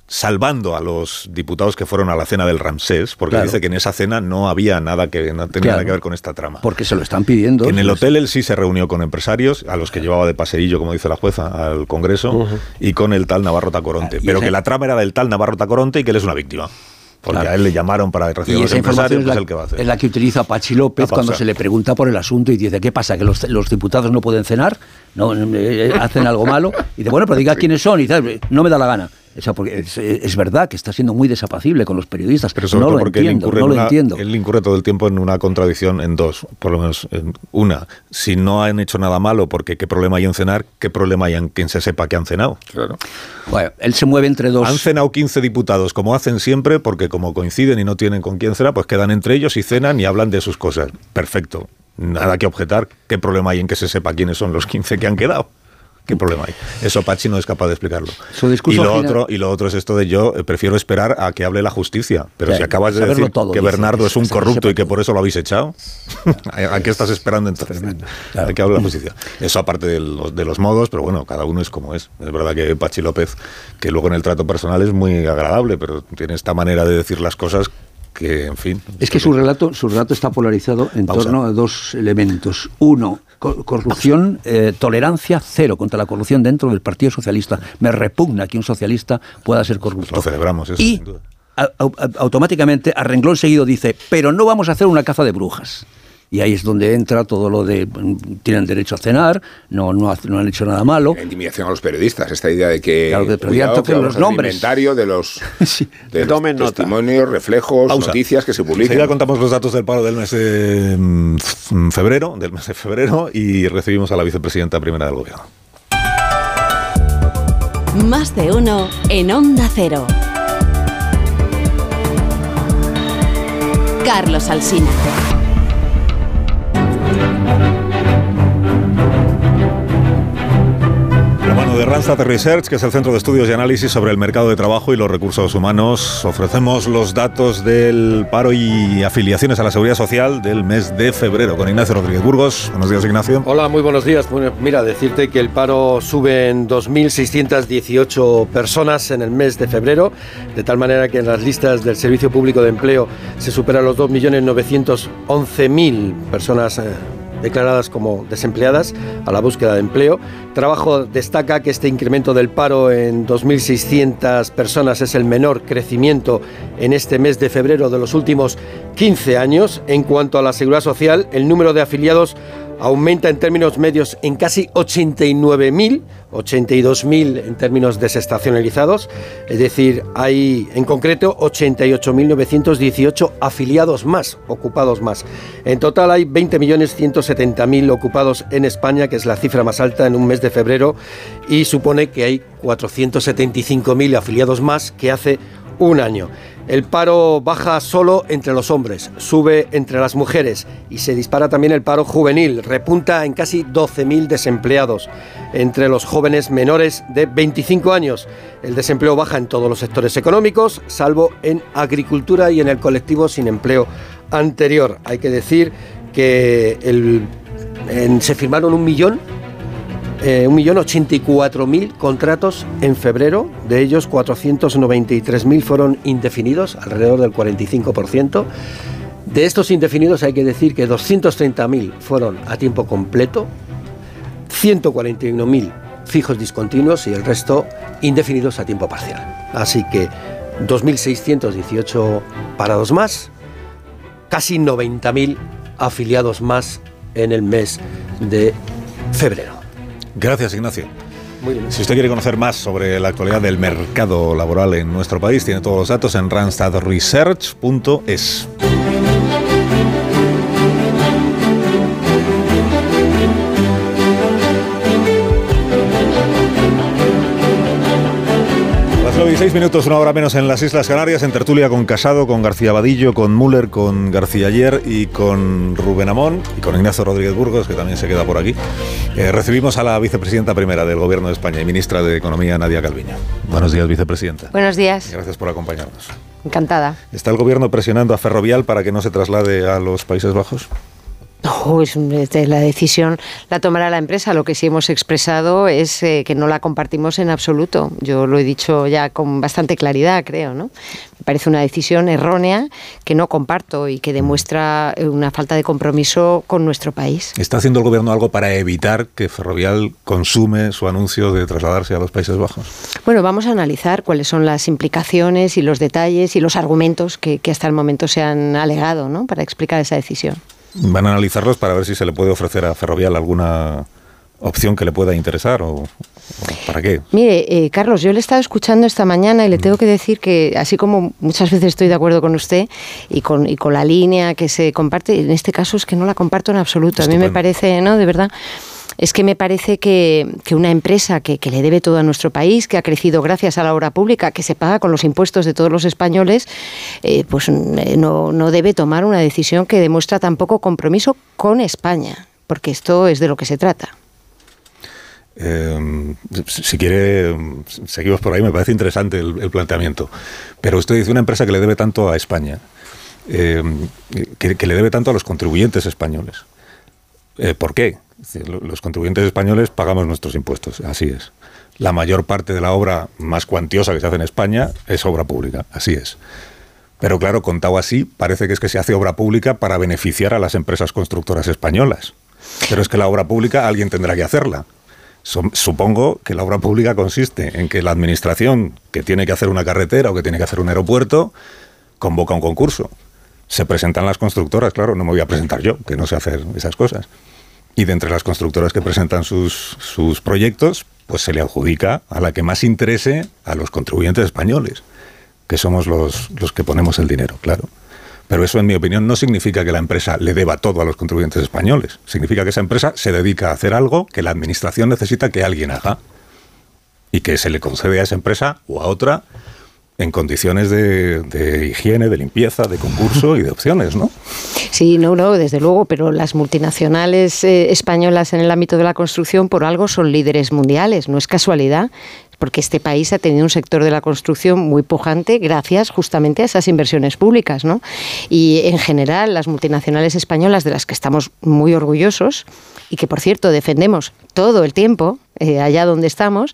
salvando a los diputados que fueron a la cena del Ramsés, porque dice que en esa cena no había nada que no tenía nada que ver con esta trama. Porque se lo están pidiendo. En el hotel él sí se reunió con empresarios, a los que llevaba de paseillo, como dice la jueza, al Congreso, y con el tal Navarro Tacoronte. Ah, pero que la trama era del tal Navarro Tacoronte y que él es una víctima. Porque a él le llamaron para recibir los empresarios, es, la, el que va a hacer. Es la que utiliza Pachi López cuando se le pregunta por el asunto y dice, ¿qué pasa? ¿Que los, los diputados no pueden cenar? ¿No, eh, ¿Hacen algo malo? Y dice, bueno, pero diga quiénes son. Y dice, no me da la gana porque es, verdad que está siendo muy desapacible con los periodistas. Pero no lo porque entiendo, él no lo entiendo. Él incurre todo el tiempo en una contradicción en dos, por lo menos en una. Si no han hecho nada malo, porque qué problema hay en cenar, qué problema hay en quien se sepa que han cenado. Claro. Bueno, él se mueve entre dos. Han cenado 15 diputados, como hacen siempre, porque como coinciden y no tienen con quién cenar, pues quedan entre ellos y cenan y hablan de sus cosas. Perfecto. Nada que objetar. ¿Qué problema hay en que se sepa quiénes son los 15 que han quedado? ¿Qué problema hay? Eso Pachi no es capaz de explicarlo. y, lo otro, y lo otro es esto de yo eh, prefiero esperar a que hable la justicia. Pero si acabas de decir que Bernardo es un corrupto y que por eso lo habéis echado, ¿a qué estás esperando entonces? Hay que hable la justicia. Eso aparte de los, de los modos, pero bueno, cada uno es como es. Es verdad que Pachi López, que luego en el trato personal es muy agradable, pero tiene esta manera de decir las cosas que, en fin. Es que su relato, su relato está polarizado en torno a dos elementos. Uno, corrupción, eh, tolerancia cero contra la corrupción dentro del Partido Socialista. Me repugna que un socialista pueda ser corrupto. Lo celebramos, eso, y automáticamente, a renglón seguido, dice, pero no vamos a hacer una caza de brujas. Y ahí es donde entra todo lo de tienen derecho a cenar, no, no, han hecho nada malo. La intimidación a los periodistas, esta idea de que, claro, que cuidado, los nombres. inventario de los, testimonios, reflejos, noticias que se publican. Ya contamos los datos del paro del mes de mm, febrero, del mes de febrero, y recibimos a la vicepresidenta primera del gobierno. Más de uno en Onda Cero. Carlos Alsina. De Randstad Research, que es el centro de estudios y análisis sobre el mercado de trabajo y los recursos humanos. Ofrecemos los datos del paro y afiliaciones a la seguridad social del mes de febrero con Ignacio Rodríguez Burgos. Buenos días, Ignacio. Hola, muy buenos días. mira, decirte que el paro sube en 2.618 personas en el mes de febrero, de tal manera que en las listas del Servicio Público de Empleo se superan los 2.911.000 personas. Eh, declaradas como desempleadas a la búsqueda de empleo. Trabajo destaca que este incremento del paro en 2.600 personas es el menor crecimiento en este mes de febrero de los últimos 15 años. En cuanto a la seguridad social, el número de afiliados aumenta en términos medios en casi 89.000, 82.000 en términos desestacionalizados, es decir, hay en concreto 88.918 afiliados más, ocupados más. En total hay 20.170.000 ocupados en España, que es la cifra más alta en un mes de febrero, y supone que hay 475.000 afiliados más que hace un año. El paro baja solo entre los hombres, sube entre las mujeres y se dispara también el paro juvenil, repunta en casi 12.000 desempleados entre los jóvenes menores de 25 años. El desempleo baja en todos los sectores económicos, salvo en agricultura y en el colectivo sin empleo anterior. Hay que decir que se firmaron un millón eh, 1.084.000 contratos en febrero, de ellos 493.000 fueron indefinidos, alrededor del 45%. De estos indefinidos hay que decir que 230.000 fueron a tiempo completo, 141.000 fijos discontinuos y el resto indefinidos a tiempo parcial. Así que 2.618 parados más, casi 90.000 afiliados más en el mes de febrero. Gracias, Ignacio. Si usted quiere conocer más sobre la actualidad del mercado laboral en nuestro país, tiene todos los datos en randstadresearch.es. seis minutos, una hora menos en las Islas Canarias, en tertulia con Casado, con García Vadillo, con Müller, con García Ayer y con Rubén Amón y con Ignacio Rodríguez Burgos, que también se queda por aquí. Eh, recibimos a la vicepresidenta primera del Gobierno de España y ministra de Economía, Nadia Calviño. Buenos días, vicepresidenta. Buenos días. Gracias por acompañarnos. Encantada. ¿Está el Gobierno presionando a Ferrovial para que no se traslade a los Países Bajos? No, es, la decisión la tomará la empresa. Lo que sí hemos expresado es eh, que no la compartimos en absoluto. Yo lo he dicho ya con bastante claridad, creo. ¿no? Me parece una decisión errónea que no comparto y que demuestra una falta de compromiso con nuestro país. ¿Está haciendo el gobierno algo para evitar que Ferrovial consume su anuncio de trasladarse a los Países Bajos? Bueno, vamos a analizar cuáles son las implicaciones y los detalles y los argumentos que, que hasta el momento se han alegado ¿no? para explicar esa decisión. Van a analizarlos para ver si se le puede ofrecer a Ferrovial alguna opción que le pueda interesar o, para qué. Mire, eh, Carlos, yo le he estado escuchando esta mañana y le tengo que decir que así como muchas veces estoy de acuerdo con usted y con, y con la línea que se comparte, en este caso es que no la comparto en absoluto. A mí me parece, ¿no? De verdad es que me parece que, una empresa que, le debe todo a nuestro país, que ha crecido gracias a la obra pública, que se paga con los impuestos de todos los españoles, eh, pues eh, no, no debe tomar una decisión que demuestra tampoco compromiso con España, porque esto es de lo que se trata. Eh, si quiere, seguimos por ahí, me parece interesante el, planteamiento. Pero usted dice una empresa que le debe tanto a España, que, le debe tanto a los contribuyentes españoles. ¿Por qué? Los contribuyentes españoles pagamos nuestros impuestos, así es. La mayor parte de la obra más cuantiosa que se hace en España es obra pública, así es. Pero claro, contado así, parece que es que se hace obra pública para beneficiar a las empresas constructoras españolas. Pero es que la obra pública alguien tendrá que hacerla. Supongo que la obra pública consiste en que la administración que tiene que hacer una carretera o que tiene que hacer un aeropuerto convoca un concurso. Se presentan las constructoras, claro, no me voy a presentar yo, que no sé hacer esas cosas. Y de entre las constructoras que presentan sus, sus proyectos, pues se le adjudica a la que más interese a los contribuyentes españoles, que somos los, los que ponemos el dinero, claro. Pero eso, en mi opinión, no significa que la empresa le deba todo a los contribuyentes españoles. Significa que esa empresa se dedica a hacer algo que la administración necesita que alguien haga y que se le concede a esa empresa o a otra en condiciones de, higiene, de limpieza, de concurso y de opciones, ¿no? Sí, no, no, desde luego, pero las multinacionales eh, españolas en el ámbito de la construcción por algo son líderes mundiales, no es casualidad, porque este país ha tenido un sector de la construcción muy pujante gracias justamente a esas inversiones públicas, ¿no? Y en general las multinacionales españolas de las que estamos muy orgullosos y que por cierto defendemos todo el tiempo, eh, allá donde estamos.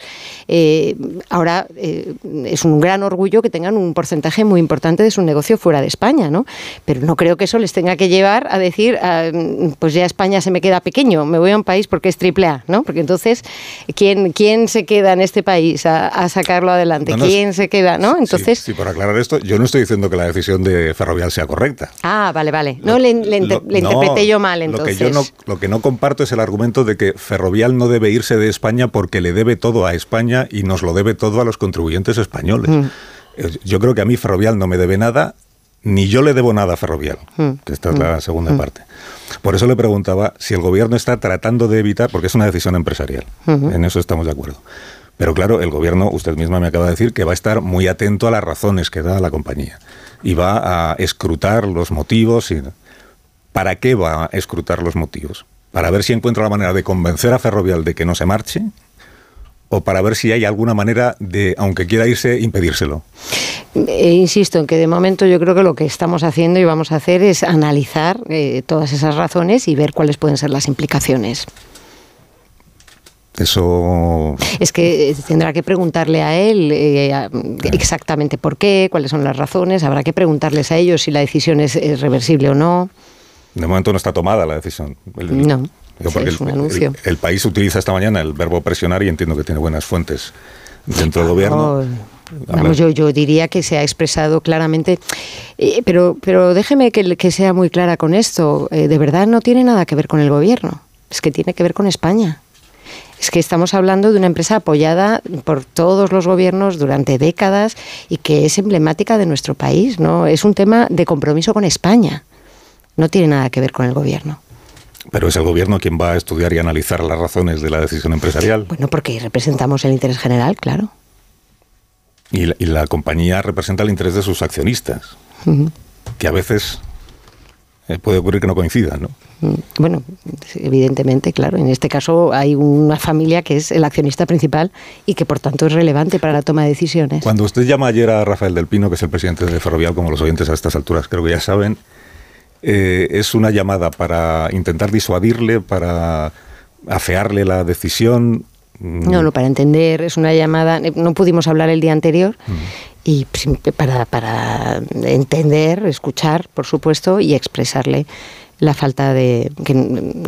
Eh, ahora eh, es un gran orgullo que tengan un porcentaje muy importante de su negocio fuera de España, ¿no? Pero no creo que eso les tenga que llevar a decir, ah, pues ya España se me queda pequeño, me voy a un país porque es triple A, ¿no? Porque entonces, ¿quién, quién se queda en este país a, sacarlo adelante? ¿Quién se queda, no? Entonces... Sí, por aclarar esto, yo no estoy diciendo que la decisión de Ferrovial sea correcta. Ah, vale, vale. No, le, interpreté yo mal entonces. Lo que, yo no, lo que no comparto es el argumento de que Ferrovial no debe irse de España porque le debe todo a España y nos lo debe todo a los contribuyentes españoles. Mm. Yo creo que a mí Ferrovial no me debe nada, ni yo le debo nada a Ferrovial, mm. que esta es la mm. segunda parte. Por eso le preguntaba si el gobierno está tratando de evitar, porque es una decisión empresarial, en eso estamos de acuerdo. Pero claro, el gobierno, usted misma me acaba de decir, que va a estar muy atento a las razones que da la compañía y va a escrutar los motivos. Y, ¿Para qué va a escrutar los motivos? ¿Para ver si encuentra la manera de convencer a Ferrovial de que no se marche? ¿O para ver si hay alguna manera de, aunque quiera irse, impedírselo? Eh, insisto en que de momento yo creo que lo que estamos haciendo y vamos a hacer es analizar eh, todas esas razones y ver cuáles pueden ser las implicaciones. Eso. Es que eh, tendrá que preguntarle a él exactamente por qué, cuáles son las razones. Habrá que preguntarles a ellos si la decisión es, reversible o no. De momento no está tomada la decisión. no es un el, anuncio. El, país utiliza esta mañana el verbo presionar y entiendo que tiene buenas fuentes dentro del gobierno. Vamos, yo, yo diría que se ha expresado claramente, eh, pero, pero déjeme que, que, sea muy clara con esto. Eh, de verdad no tiene nada que ver con el gobierno, es que tiene que ver con España. Es que estamos hablando de una empresa apoyada por todos los gobiernos durante décadas y que es emblemática de nuestro país, ¿no? Es un tema de compromiso con España. No tiene nada que ver con el gobierno. Pero es el gobierno quien va a estudiar y analizar las razones de la decisión empresarial. Bueno, porque representamos el interés general, claro. Y la, compañía representa el interés de sus accionistas, que a veces eh, puede ocurrir que no coincidan, ¿no? Mm, bueno, evidentemente, claro. En este caso hay una familia que es el accionista principal y que por tanto es relevante para la toma de decisiones. Cuando usted llama ayer a Rafael del Pino, que es el presidente de Ferrovial, como los oyentes a estas alturas creo que ya saben, eh, es una llamada para intentar disuadirle, para afearle la decisión. No, no, para entender, es una llamada, eh, no pudimos hablar el día anterior y para, para entender, escuchar, por supuesto, y expresarle la falta de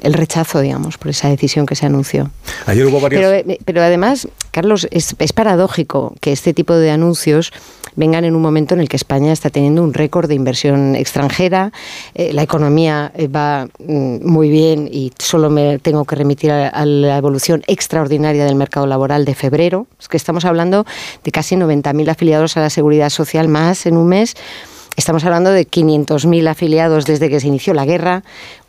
el rechazo, digamos, por esa decisión que se anunció. Ayer hubo varias... pero, eh, pero además, Carlos, es, paradójico que este tipo de anuncios vengan en un momento en el que España está teniendo un récord de inversión extranjera, eh, la economía eh, va mm, muy bien y solo me tengo que remitir a, la evolución extraordinaria del mercado laboral de febrero. Es que estamos hablando de casi 90.000 afiliados a la seguridad social más en un mes. Estamos hablando de 500.000 afiliados desde que se inició la guerra,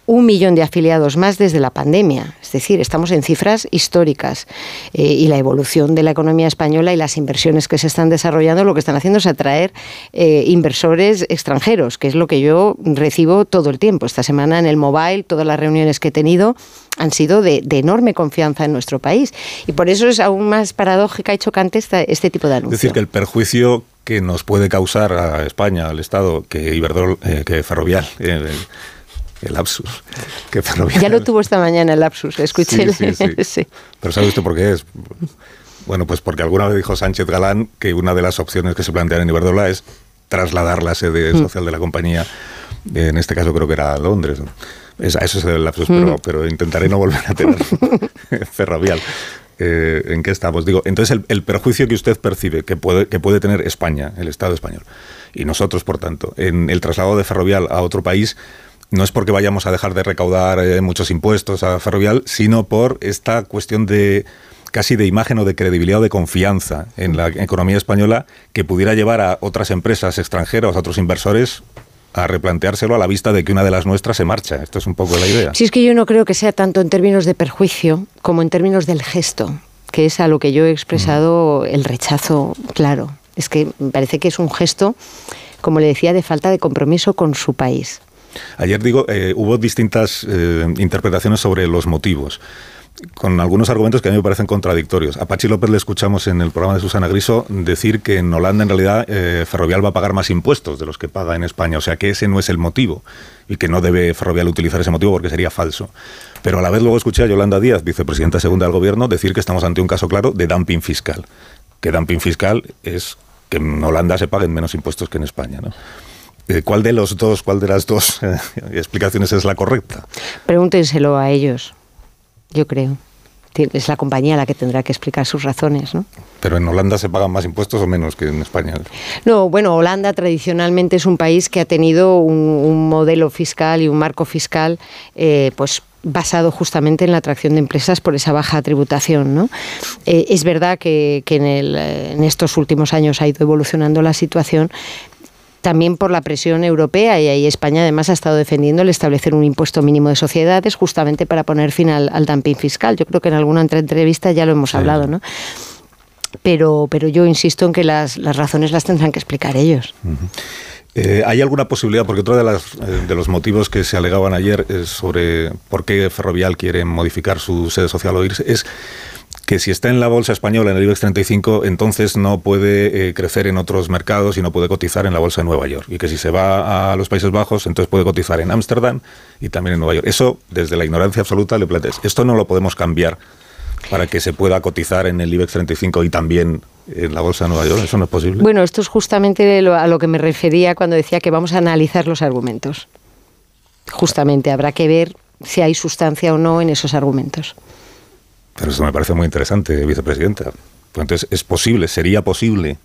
un millón de afiliados más desde la pandemia. Es decir, estamos en cifras históricas. Eh, y la evolución de la economía española y las inversiones que se están desarrollando lo que están haciendo es atraer eh, inversores extranjeros, que es lo que yo recibo todo el tiempo. Esta semana en el mobile, todas las reuniones que he tenido han sido de, enorme confianza en nuestro país. Y por eso es aún más paradójica y chocante este tipo de anuncio. Es decir, que el perjuicio que nos puede causar a España, al Estado, que Iberdrola, eh, que Ferrovial, el lapsus. Que ya lo tuvo esta mañana el lapsus, escuché. Sí, Pero ¿sabe usted por qué es? Bueno, pues porque alguna vez dijo Sánchez Galán que una de las opciones que se plantean en Iberdrola es trasladar la sede mm. social de la compañía, en este caso creo que era a Londres. eso es el lapsus, pero, mm. pero, intentaré no volver a tener ferrovial. Eh, ¿En qué estamos? Digo, entonces el, el, perjuicio que usted percibe que puede, que puede tener España, el Estado español, y nosotros, por tanto, en el traslado de ferrovial a otro país, no es porque vayamos a dejar de recaudar eh, muchos impuestos a Ferrovial, sino por esta cuestión de casi de imagen o de credibilidad o de confianza en la economía española que pudiera llevar a otras empresas extranjeras, a otros inversores a replanteárselo a la vista de que una de las nuestras se marcha. Esto es un poco la idea. Sí, es que yo no creo que sea tanto en términos de perjuicio como en términos del gesto, que es a lo que yo he expresado el rechazo claro. Es que me parece que es un gesto, como le decía, de falta de compromiso con su país. Ayer digo, eh, hubo distintas eh, interpretaciones sobre los motivos. con algunos argumentos que a mí me parecen contradictorios. A Pachi López le escuchamos en el programa de Susana Griso decir que en Holanda en realidad eh, Ferrovial va a pagar más impuestos de los que paga en España, o sea que ese no es el motivo y que no debe Ferrovial utilizar ese motivo porque sería falso. Pero a la vez luego escuché a Yolanda Díaz, vicepresidenta segunda del gobierno, decir que estamos ante un caso claro de dumping fiscal. Que dumping fiscal es que en Holanda se paguen menos impuestos que en España, ¿no? Eh, ¿Cuál de los dos, cuál de las dos eh, explicaciones es la correcta? Pregúntenselo a ellos, yo creo. Es la compañía la que tendrá que explicar sus razones, ¿no? Pero en Holanda se pagan más impuestos o menos que en España. No, bueno, Holanda tradicionalmente es un país que ha tenido un, modelo fiscal y un marco fiscal, eh, pues basado justamente en la atracción de empresas por esa baja tributación. ¿no? es verdad que, en, en, estos últimos años ha ido evolucionando la situación, también por la presión europea y ahí España además ha estado defendiendo el establecer un impuesto mínimo de sociedades justamente para poner fin al, dumping fiscal. Yo creo que en alguna entrevista ya lo hemos hablado, ¿no? Pero, pero yo insisto en que las, razones las tendrán que explicar ellos. Eh, ¿Hay alguna posibilidad? Porque otro de, las, eh, de los motivos que se alegaban ayer sobre por qué Ferrovial quiere modificar su sede social o irse es que si está en la bolsa española, en el IBEX 35, entonces no puede eh, crecer en otros mercados y no puede cotizar en la bolsa de Nueva York. Y que si se va a los Países Bajos, entonces puede cotizar en Ámsterdam y también en Nueva York. Eso, desde la ignorancia absoluta, le planteas. Esto no lo podemos cambiar para que se pueda cotizar en el IBEX 35 y también en la bolsa de Nueva York. ¿Eso no es posible? Bueno, esto es justamente a lo que me refería cuando decía que vamos a analizar los argumentos. Justamente, habrá que ver si hay sustancia o no en esos argumentos. Pero eso me parece muy interesante, vicepresidenta. Pues entonces, ¿es posible, sería posible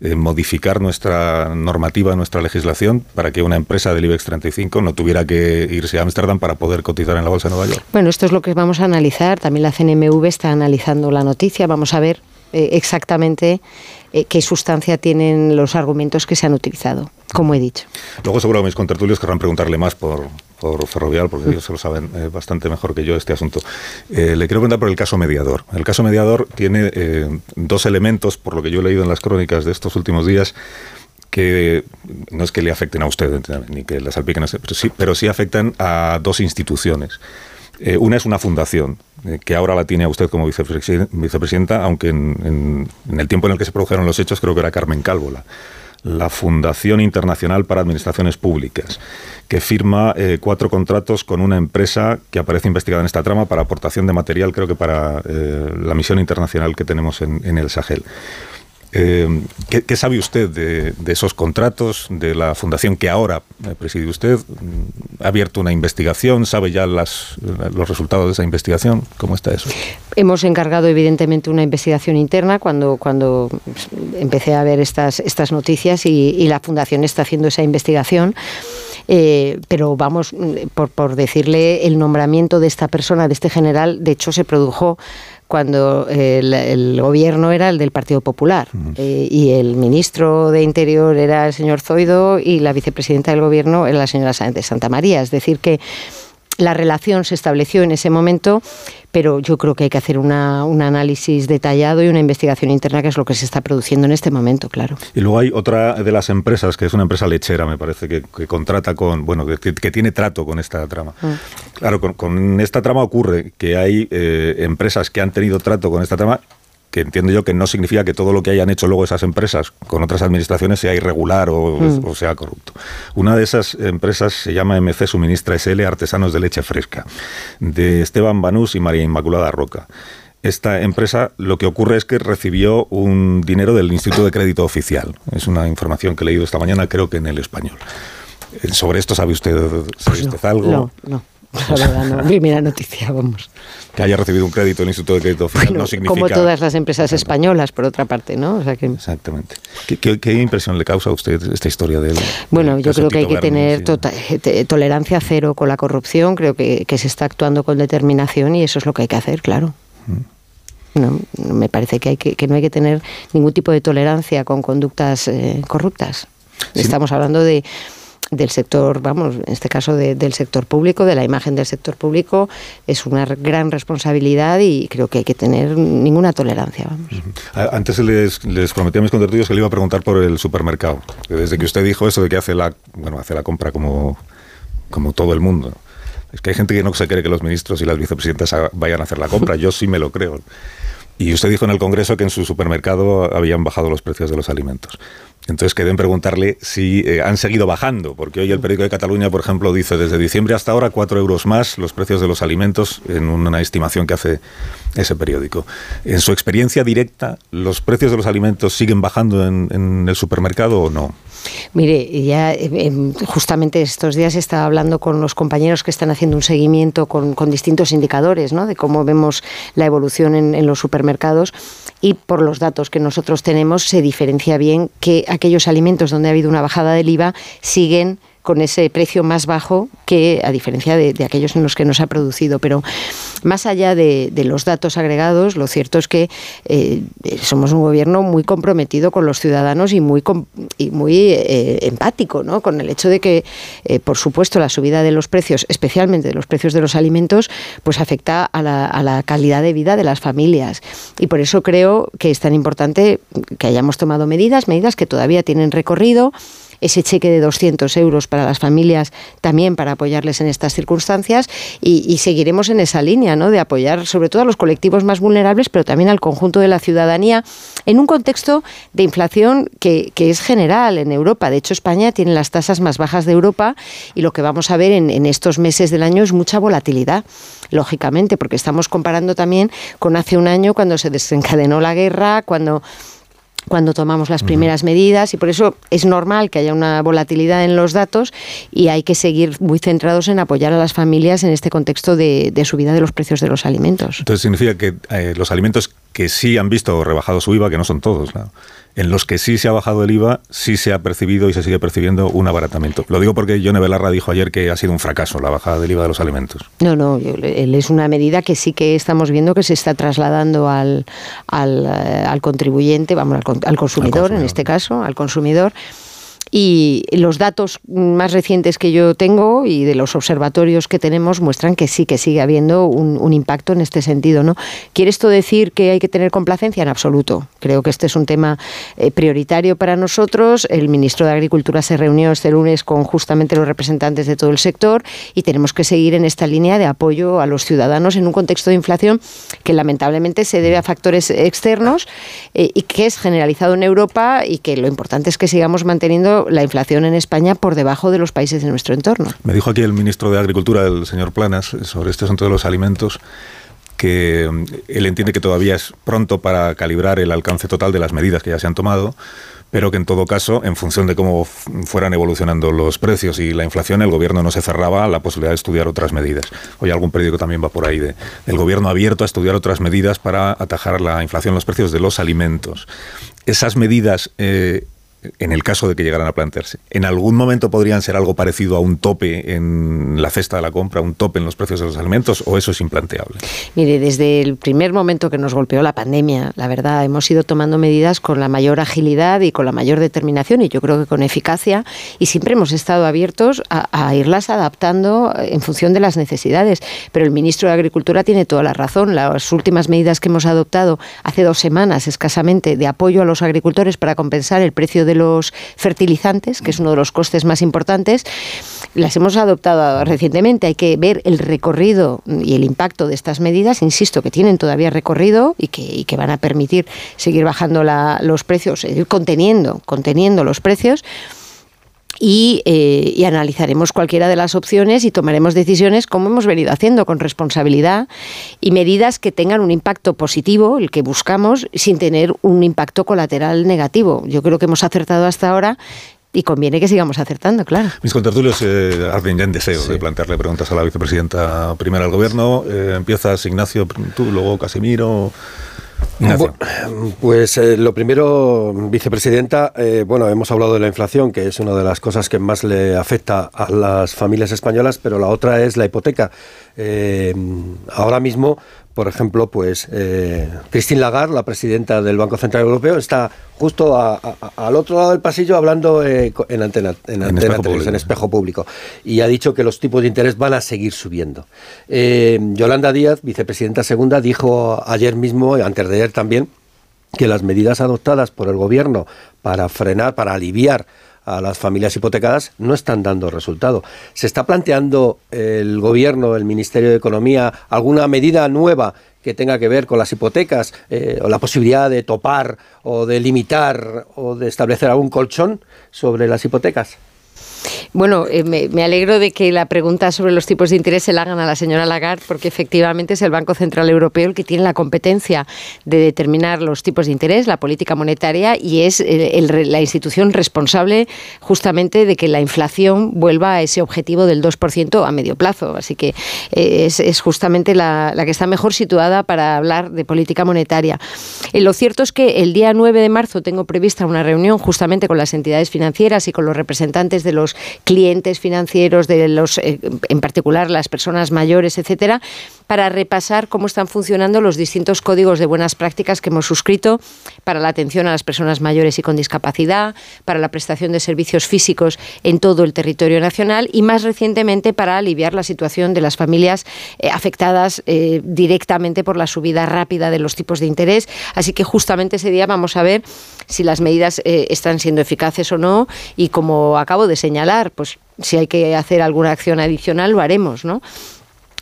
eh, modificar nuestra normativa, nuestra legislación, para que una empresa del IBEX 35 no tuviera que irse a Ámsterdam para poder cotizar en la Bolsa de Nueva York? Bueno, esto es lo que vamos a analizar. También la CNMV está analizando la noticia. Vamos a ver eh, exactamente eh, qué sustancia tienen los argumentos que se han utilizado, como he dicho. Luego seguro mis contertulios querrán preguntarle más por, por Ferrovial, porque ellos se lo saben eh, bastante mejor que yo este asunto. Eh, le quiero preguntar por el caso mediador. El caso mediador tiene eh, dos elementos, por lo que yo he leído en las crónicas de estos últimos días, que no es que le afecten a usted, ni que las salpiquen, pero sí, pero sí afectan a dos instituciones. una es una fundación, que ahora la tiene a usted como vicepresidenta, aunque en, en, el tiempo en el que se produjeron los hechos creo que era Carmen Cálvola la Fundación Internacional para Administraciones Públicas, que firma eh, cuatro contratos con una empresa que aparece investigada en esta trama para aportación de material, creo que para eh, la misión internacional que tenemos en el Sahel. Eh, ¿qué, sabe usted de, esos contratos, de la fundación que ahora preside usted? ¿Ha abierto una investigación? ¿Sabe ya las, los resultados de esa investigación? ¿Cómo está eso? Hemos encargado, evidentemente, una investigación interna cuando, cuando empecé a ver estas, estas noticias y, la fundación está haciendo esa investigación. Eh, pero vamos, por, por decirle, el nombramiento de esta persona, de este general, de hecho se produjo cuando el, gobierno era el del Partido Popular eh, y el ministro de Interior era el señor Zoido y la vicepresidenta del gobierno era la señora de Santa María. Es decir, que la relación se estableció en ese momento, pero yo creo que hay que hacer un análisis detallado y una investigación interna, que es lo que se está produciendo en este momento, claro. Y luego hay otra de las empresas, que es una empresa lechera, me parece, que, contrata con, bueno, que, tiene trato con esta trama. Mm. Claro, con, esta trama ocurre que hay eh, empresas que han tenido trato con esta trama que entiendo yo que no significa que todo lo que hayan hecho luego esas empresas con otras administraciones sea irregular o, mm. sea corrupto. Una de esas empresas se llama MC Suministra SL Artesanos de Leche Fresca, de Esteban Banús y María Inmaculada Roca. Esta empresa lo que ocurre es que recibió un dinero del Instituto de Crédito Oficial. Es una información que he leído esta mañana, creo que en el español. Eh, ¿Sobre esto sabe usted, sabe pues algo? No, no. La verdad, no. Primera noticia, vamos que haya recibido un crédito del Instituto de Crédito Oficial no significa... Como todas las empresas españolas, por otra parte, ¿no? Exactamente. ¿Qué, impresión le causa a usted esta historia de Bueno, yo creo que hay que tener eh, tolerancia cero con la corrupción, creo que, se está actuando con determinación y eso es lo que hay que hacer, claro. Mm. No, me parece que, hay que, no hay que tener ningún tipo de tolerancia con conductas eh, corruptas. Estamos hablando de del sector, vamos, en este caso del sector público, de la imagen del sector público, es una gran responsabilidad y creo que hay que tener ninguna tolerancia. Vamos. Antes les, les prometí a mis contertulios que le iba a preguntar por el supermercado. Desde que usted dijo eso de que hace la, bueno, hace la compra como, como todo el mundo. Es que hay gente que no se cree que los ministros y las vicepresidentas vayan a hacer la compra. Yo sí me lo creo. Y usted dijo en el Congreso que en su supermercado habían bajado los precios de los alimentos. Entonces queden preguntarle si eh, han seguido bajando, porque hoy el periódico de Cataluña, por ejemplo, dice desde diciembre hasta ahora cuatro euros más los precios de los alimentos en una estimación que hace ese periódico. En su experiencia directa, ¿los precios de los alimentos siguen bajando en, el supermercado o no? Mire, ya eh, em, justamente estos días estaba hablando con los compañeros que están haciendo un seguimiento con, distintos indicadores, ¿no? De cómo vemos la evolución en, en los supermercados y por los datos que nosotros tenemos se diferencia bien que aquellos alimentos donde ha habido una bajada del IVA siguen con ese precio más bajo que a diferencia de, aquellos en los que no se ha producido. Pero más allá de, los datos agregados, lo cierto es que eh, somos un gobierno muy comprometido con los ciudadanos y muy, y muy eh, empático ¿no? con el hecho de que, eh, por supuesto, la subida de los precios, especialmente de los precios de los alimentos, pues afecta a la, a la calidad de vida de las familias. Y por eso creo que es tan importante que hayamos tomado medidas, medidas que todavía tienen recorrido ese cheque de 200 euros para las familias también para apoyarles en estas circunstancias y, seguiremos en esa línea ¿no? de apoyar sobre todo a los colectivos más vulnerables, pero también al conjunto de la ciudadanía en un contexto de inflación que, es general en Europa. De hecho, España tiene las tasas más bajas de Europa y lo que vamos a ver en, en estos meses del año es mucha volatilidad lógicamente, porque estamos comparando también con hace un año cuando se desencadenó la guerra, cuando cuando tomamos las primeras medidas y por eso es normal que haya una volatilidad en los datos y hay que seguir muy centrados en apoyar a las familias en este contexto de, subida de los precios de los alimentos. Entonces significa que eh, los alimentos que sí han visto rebajado su IVA, que no son todos, en los que sí se ha bajado el IVA, sí se ha percibido y se sigue percibiendo un abaratamiento. Lo digo porque Yone Belarra dijo ayer que ha sido un fracaso la bajada del IVA de los alimentos. No, no, es una medida que sí que estamos viendo que se está trasladando al, al, eh, contribuyente, vamos, al consumidor en este caso, al consumidor y los datos más recientes que yo tengo y de los observatorios que tenemos muestran que sí, que sigue habiendo un, impacto en este sentido. ¿no? ¿Quiere esto decir que hay que tener complacencia? En absoluto. Creo que este es un tema eh, prioritario para nosotros. El ministro de Agricultura se reunió este lunes con justamente los representantes de todo el sector y tenemos que seguir en esta línea de apoyo a los ciudadanos en un contexto de inflación que lamentablemente se debe a factores externos eh, y que es generalizado en Europa y que lo importante es que sigamos manteniendo la inflación en España por debajo de los países de nuestro entorno. Me dijo aquí el ministro de Agricultura, el señor Planas, sobre este asunto de los alimentos, que mm, él entiende que todavía es pronto para calibrar el alcance total de las medidas que ya se han tomado, pero que en todo caso, en función de cómo fueran evolucionando los precios y la inflación, el gobierno no se cerraba a la posibilidad de estudiar otras medidas. Hoy algún periódico también va por ahí de el gobierno abierto a estudiar otras medidas para atajar la inflación, los precios de los alimentos. Esas medidas eh, en el caso de que llegaran a plantearse, ¿en algún momento podrían ser algo parecido a un tope en la cesta de la compra, un tope en los precios de los alimentos, o eso es implanteable? Mire, desde el primer momento que nos golpeó la pandemia, la verdad, hemos ido tomando medidas con la mayor agilidad y con la mayor determinación, y yo creo que con eficacia, y siempre hemos estado abiertos a, irlas adaptando en función de las necesidades. Pero el ministro de Agricultura tiene toda la razón. Las últimas medidas que hemos adoptado hace dos semanas escasamente de apoyo a los agricultores para compensar el precio de los fertilizantes, que es uno de los costes más importantes, las hemos adoptado recientemente. Hay que ver el recorrido y el impacto de estas medidas, insisto, que tienen todavía recorrido y que, van a permitir seguir bajando los precios, seguir conteniendo, conteniendo los precios eh, y, analizaremos cualquiera de las opciones y tomaremos decisiones como hemos venido haciendo con responsabilidad y medidas que tengan un impacto positivo, el que buscamos, sin tener un impacto colateral negativo. Yo creo que hemos acertado hasta ahora y conviene que sigamos acertando, claro. Mis contertulios eh, arden ya en deseo de plantearle preguntas a la vicepresidenta primera del Gobierno. Eh, empiezas, Ignacio, tú, luego Casimiro. Pues eh, lo primero, vicepresidenta, eh, bueno, hemos hablado de la inflación, que es una de las cosas que más le afecta a las familias españolas, pero la otra es la hipoteca. Eh, ahora mismo, por ejemplo, pues eh, Christine Lagarde, la presidenta del Banco Central Europeo, está justo al otro lado del pasillo hablando eh, en antena, en, antena en espejo público, y ha dicho que los tipos de interés van a seguir subiendo. Eh, Yolanda Díaz, vicepresidenta segunda, dijo ayer mismo, antes de ayer también, que las medidas adoptadas por el gobierno para frenar, para aliviar a las familias hipotecadas no están dando resultado. ¿Se está planteando el gobierno, el Ministerio de Economía, alguna medida nueva que tenga que ver con las hipotecas eh, o la posibilidad de topar o de limitar o de establecer algún colchón sobre las hipotecas? Bueno, eh, me, alegro de que la pregunta sobre los tipos de interés se la hagan a la señora Lagarde, porque efectivamente es el Banco Central Europeo el que tiene la competencia de determinar los tipos de interés, la política monetaria, y es la institución responsable justamente de que la inflación vuelva a ese objetivo del 2% a medio plazo. Así que eh, es, justamente la, que está mejor situada para hablar de política monetaria. Eh, lo cierto es que el día 9 de marzo tengo prevista una reunión justamente con las entidades financieras y con los representantes de los clientes financieros, de los, eh, en particular las personas mayores, etcétera, para repasar cómo están funcionando los distintos códigos de buenas prácticas que hemos suscrito para la atención a las personas mayores y con discapacidad, para la prestación de servicios físicos en todo el territorio nacional y más recientemente para aliviar la situación de las familias eh, afectadas eh, directamente por la subida rápida de los tipos de interés. Así que justamente ese día vamos a ver si las medidas están siendo eficaces o no y como acabo de señalar, pues si hay que hacer alguna acción adicional, lo haremos, ¿no?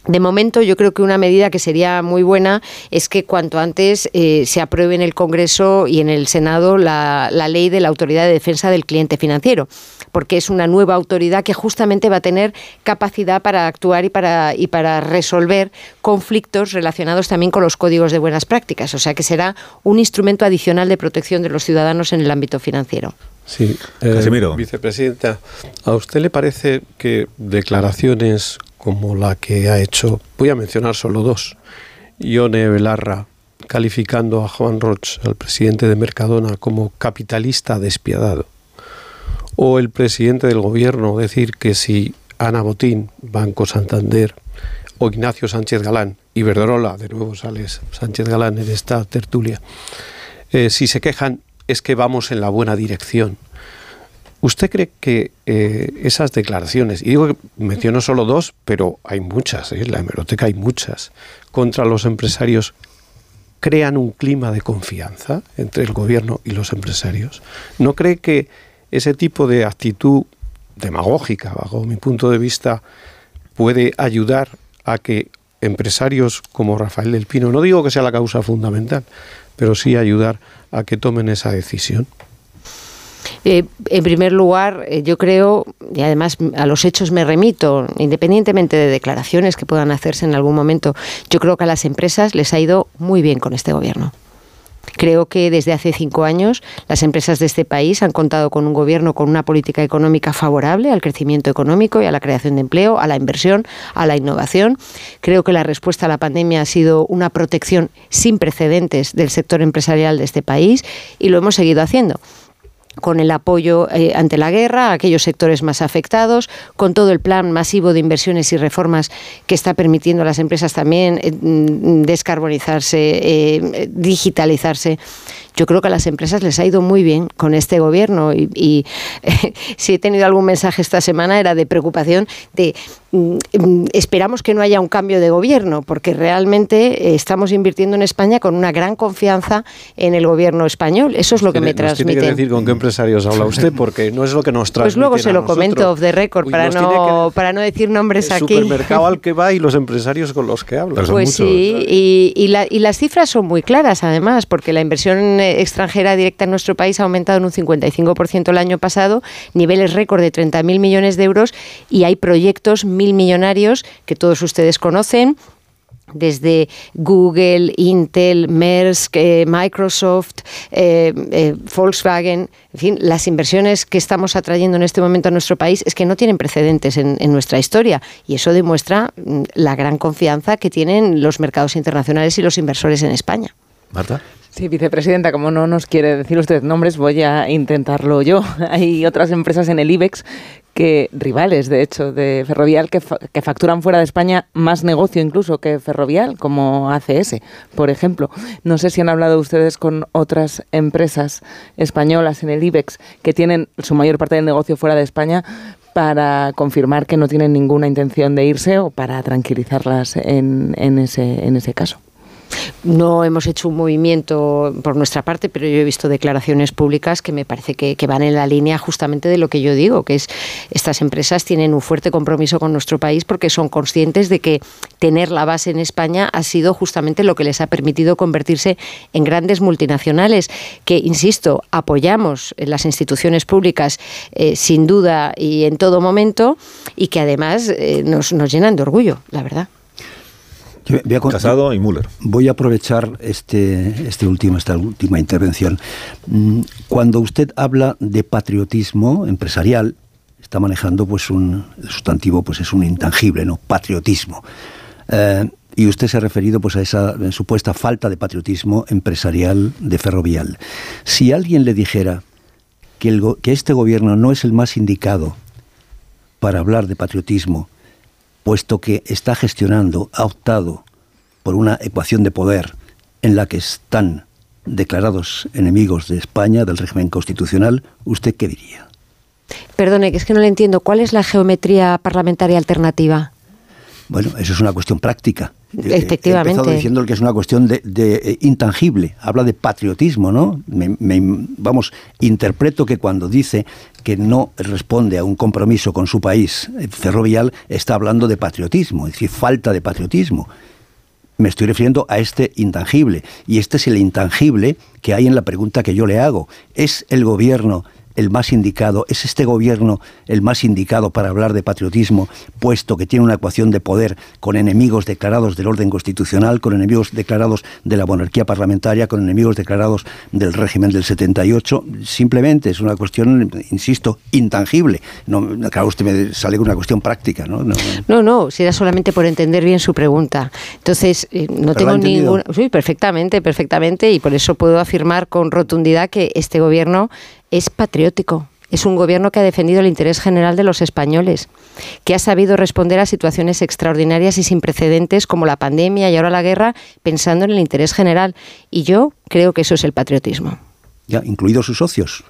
De momento, yo creo que una medida que sería muy buena es que cuanto antes eh, se apruebe en el Congreso y en el Senado la, ley de la Autoridad de Defensa del Cliente Financiero, porque es una nueva autoridad que justamente va a tener capacidad para actuar y para, y para resolver conflictos relacionados también con los códigos de buenas prácticas. O sea que será un instrumento adicional de protección de los ciudadanos en el ámbito financiero. Sí, eh, vicepresidenta, ¿a usted le parece que declaraciones como la que ha hecho, voy a mencionar solo dos, Ione Belarra calificando a Juan Roch, el presidente de Mercadona, como capitalista despiadado, o el presidente del gobierno decir que si Ana Botín, Banco Santander, o Ignacio Sánchez Galán, y Verderola, de nuevo sales Sánchez Galán en esta tertulia, eh, si se quejan es que vamos en la buena dirección. ¿Usted cree que eh, esas declaraciones, y digo que menciono solo dos, pero hay muchas, ¿eh? en la hemeroteca hay muchas, contra los empresarios, crean un clima de confianza entre el gobierno y los empresarios? ¿No cree que ese tipo de actitud demagógica, bajo mi punto de vista, puede ayudar a que empresarios como Rafael del Pino, no digo que sea la causa fundamental, pero sí ayudar a que tomen esa decisión? Eh, en primer lugar, eh, yo creo, y además a los hechos me remito, independientemente de declaraciones que puedan hacerse en algún momento, yo creo que a las empresas les ha ido muy bien con este gobierno. Creo que desde hace cinco años las empresas de este país han contado con un gobierno con una política económica favorable al crecimiento económico y a la creación de empleo, a la inversión, a la innovación. Creo que la respuesta a la pandemia ha sido una protección sin precedentes del sector empresarial de este país y lo hemos seguido haciendo con el apoyo eh, ante la guerra a aquellos sectores más afectados, con todo el plan masivo de inversiones y reformas que está permitiendo a las empresas también eh, mm, descarbonizarse, eh, digitalizarse yo creo que a las empresas les ha ido muy bien con este gobierno y, si he tenido algún mensaje esta semana era de preocupación de mm, mm, esperamos que no haya un cambio de gobierno porque realmente estamos invirtiendo en España con una gran confianza en el gobierno español. Eso es lo que me transmite. Empresarios habla usted porque no es lo que nos transmite. Pues luego se lo comento off the record para no, para no decir nombres el aquí. El supermercado al que va y los empresarios con los que habla. Pues sí, y, y las cifras son muy claras además porque la inversión extranjera directa en nuestro país ha aumentado en un 55% el año pasado, niveles récord de 30.000 millones de euros y hay proyectos mil millonarios que todos ustedes conocen desde Google, Intel, Maersk, eh, Microsoft, eh, eh, Volkswagen, en fin, las inversiones que estamos atrayendo en este momento a nuestro país es que no tienen precedentes en, en, nuestra historia y eso demuestra mm, la gran confianza que tienen los mercados internacionales y los inversores en España. Marta. Sí, vicepresidenta, como no nos quiere decir usted nombres, voy a intentarlo yo. Hay otras empresas en el IBEX que rivales, de hecho, de Ferrovial que, que, facturan fuera de España más negocio incluso que Ferrovial, como ACS, por ejemplo. No sé si han hablado ustedes con otras empresas españolas en el IBEX que tienen su mayor parte del negocio fuera de España para confirmar que no tienen ninguna intención de irse o para tranquilizarlas en, en, ese, en ese caso. No hemos hecho un movimiento por nuestra parte, pero yo he visto declaraciones públicas que me parece que, van en la línea justamente de lo que yo digo, que es estas empresas tienen un fuerte compromiso con nuestro país porque son conscientes de que tener la base en España ha sido justamente lo que les ha permitido convertirse en grandes multinacionales, que, insisto, apoyamos las instituciones públicas eh, sin duda y en todo momento y que además eh, nos, nos llenan de orgullo, la verdad. Casado y Müller. Voy a aprovechar este, este último, esta última intervención. Mm, cuando usted habla de patriotismo empresarial, está manejando pues un sustantivo, pues es un intangible, ¿no? Patriotismo. Eh, y usted se ha referido pues a esa supuesta falta de patriotismo empresarial de Ferrovial. Si alguien le dijera que, el, que este gobierno no es el más indicado para hablar de patriotismo, puesto que está gestionando, ha optado por una ecuación de poder en la que están declarados enemigos de España, del régimen constitucional, ¿usted qué diría? Perdone, que es que no le entiendo. ¿Cuál es la geometría parlamentaria alternativa? Bueno, eso es una cuestión práctica. Efectivamente. He empezado diciendo que es una cuestión de, eh, intangible. Habla de patriotismo, ¿no? vamos, interpreto que cuando dice que no responde a un compromiso con su país eh, ferrovial, está hablando de patriotismo, es decir, falta de patriotismo. Me estoy refiriendo a este intangible. Y este es el intangible que hay en la pregunta que yo le hago. ¿Es el gobierno el más indicado, es este gobierno el más indicado para hablar de patriotismo, puesto que tiene una ecuación de poder con enemigos declarados del orden constitucional, con enemigos declarados de la monarquía parlamentaria, con enemigos declarados del régimen del 78. Simplemente es una cuestión, insisto, intangible. No, claro, usted me sale con una cuestión práctica, ¿no? No, no, si era solamente por entender bien su pregunta. Entonces, eh, no tengo ninguna... Sí, perfectamente, perfectamente, y por eso puedo afirmar con rotundidad que este gobierno es patriótico. Es un gobierno que ha defendido el interés general de los españoles, que ha sabido responder a situaciones extraordinarias y sin precedentes como la pandemia y ahora la guerra, pensando en el interés general. Y yo creo que eso es el patriotismo. Ya, incluidos sus socios.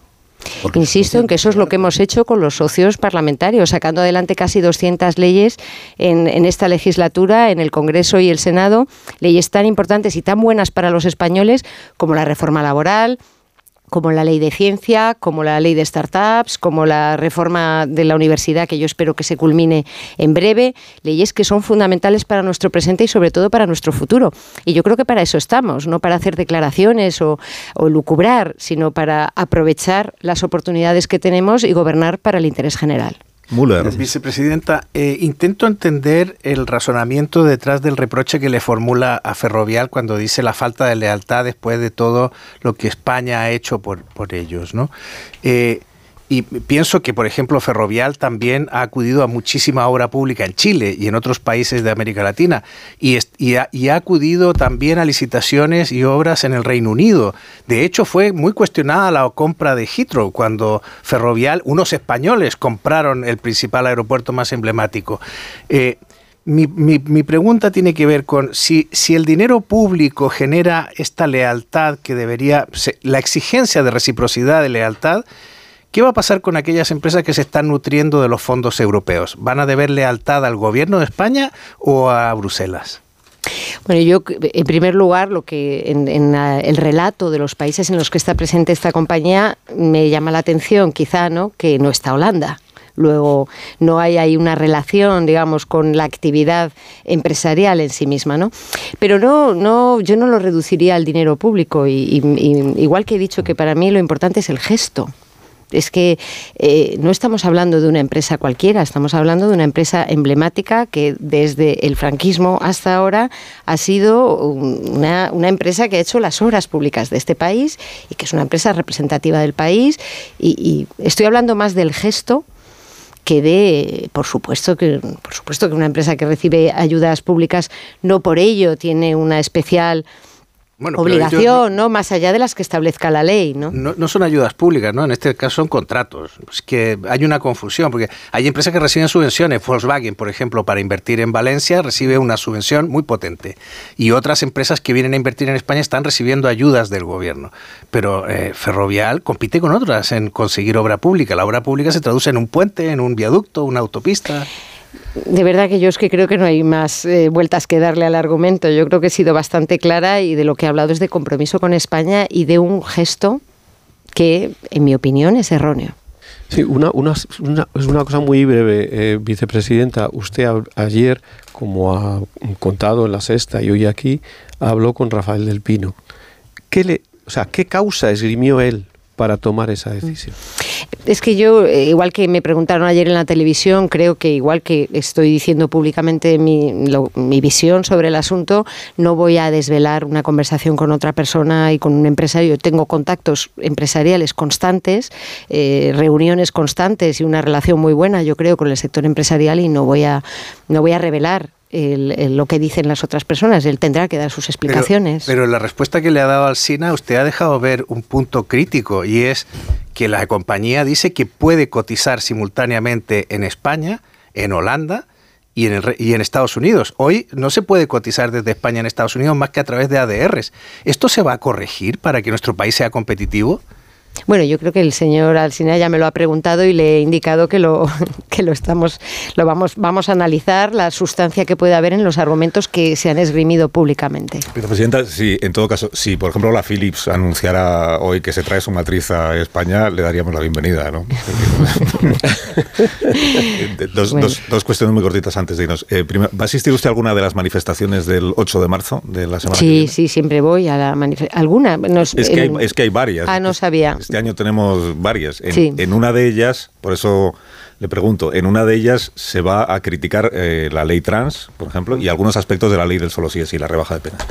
Insisto en que eso es lo que hemos hecho con los socios parlamentarios, sacando adelante casi 200 leyes en, en, esta legislatura, en el Congreso y el Senado, leyes tan importantes y tan buenas para los españoles como la reforma laboral, como la ley de ciencia, como la ley de startups, como la reforma de la universidad, que yo espero que se culmine en breve, leyes que son fundamentales para nuestro presente y sobre todo para nuestro futuro. Y yo creo que para eso estamos, no para hacer declaraciones o, o lucubrar, sino para aprovechar las oportunidades que tenemos y gobernar para el interés general. Vicepresidenta, eh, intento entender el razonamiento detrás del reproche que le formula a Ferrovial cuando dice la falta de lealtad después de todo lo que España ha hecho por, por ellos. ¿no? Eh, y pienso que, por ejemplo, Ferrovial también ha acudido a muchísima obra pública en Chile y en otros países de América Latina. Y, ha, acudido también a licitaciones y obras en el Reino Unido. De hecho, fue muy cuestionada la compra de Heathrow cuando Ferrovial, unos españoles, compraron el principal aeropuerto más emblemático. Eh, mi, mi, pregunta tiene que ver con si, si el dinero público genera esta lealtad que debería, la exigencia de reciprocidad de lealtad, ¿Qué va a pasar con aquellas empresas que se están nutriendo de los fondos europeos? ¿Van a deber lealtad al gobierno de España o a Bruselas? Bueno, yo, en primer lugar, lo que en, el relato de los países en los que está presente esta compañía me llama la atención, quizá, ¿no? Que no está Holanda. Luego, no hay ahí una relación, digamos, con la actividad empresarial en sí misma, ¿no? Pero no, no, yo no lo reduciría al dinero público. y igual que he dicho que para mí lo importante es el gesto es que eh, no estamos hablando de una empresa cualquiera, estamos hablando de una empresa emblemática que desde el franquismo hasta ahora ha sido una, empresa que ha hecho las obras públicas de este país y que es una empresa representativa del país. Y, estoy hablando más del gesto que de, por supuesto que, por supuesto que una empresa que recibe ayudas públicas no por ello tiene una especial obligación, no, Más allá de las que establezca la ley, ¿no? ¿no? son ayudas públicas, ¿no? En este caso son contratos. Es que hay una confusión, porque hay empresas que reciben subvenciones. Volkswagen, por ejemplo, para invertir en Valencia, recibe una subvención muy potente. Y otras empresas que vienen a invertir en España están recibiendo ayudas del gobierno. Pero eh, Ferrovial compite con otras en conseguir obra pública. La obra pública se traduce en un puente, en un viaducto, una autopista. De verdad que yo es que creo que no hay más eh, vueltas que darle al argumento. Yo creo que he sido bastante clara y de lo que he hablado es de compromiso con España y de un gesto que, en mi opinión, es erróneo. Sí, una, una, es una cosa muy breve, eh, vicepresidenta. Usted ayer, como ha contado en la sexta y hoy aquí, habló con Rafael del Pino. ¿Qué le, o sea, ¿qué causa esgrimió él para tomar esa decisión? Es que yo, eh, igual que me preguntaron ayer en la televisión, creo que igual que estoy diciendo públicamente mi, mi, visión sobre el asunto, no voy a desvelar una conversación con otra persona y con un empresario. Tengo contactos empresariales constantes, eh, reuniones constantes y una relación muy buena, yo creo, con el sector empresarial y no voy a, no voy a revelar lo que dicen las otras personas. Él tendrá que dar sus explicaciones. Pero, la respuesta que le ha dado al SINA, usted ha dejado ver un punto crítico y es que la compañía dice que puede cotizar simultáneamente en España, en Holanda y en, y en Estados Unidos. Hoy no se puede cotizar desde España en Estados Unidos más que a través de ADRs. ¿Esto se va a corregir para que nuestro país sea competitivo? Bueno, yo creo que el señor Alcina ya me lo ha preguntado y le he indicado que lo que lo estamos lo vamos vamos a analizar la sustancia que puede haber en los argumentos que se han esgrimido públicamente. Presidenta, si en todo caso, si por ejemplo la Philips anunciara hoy que se trae su matriz a España, le daríamos la bienvenida, ¿no? dos, dos, cuestiones muy cortitas antes de irnos. Eh, ¿Va a asistir usted a alguna de las manifestaciones del 8 de marzo de la semana? Sí, sí, siempre voy a la manifestación. ¿Alguna? es, que hay, es que hay varias. Ah, no sabía. Este año tenemos varias. En, una de ellas, por eso le pregunto, en una de ellas se va a criticar eh, la ley trans, por ejemplo, y algunos aspectos de la ley del solo sí es y la rebaja de penas.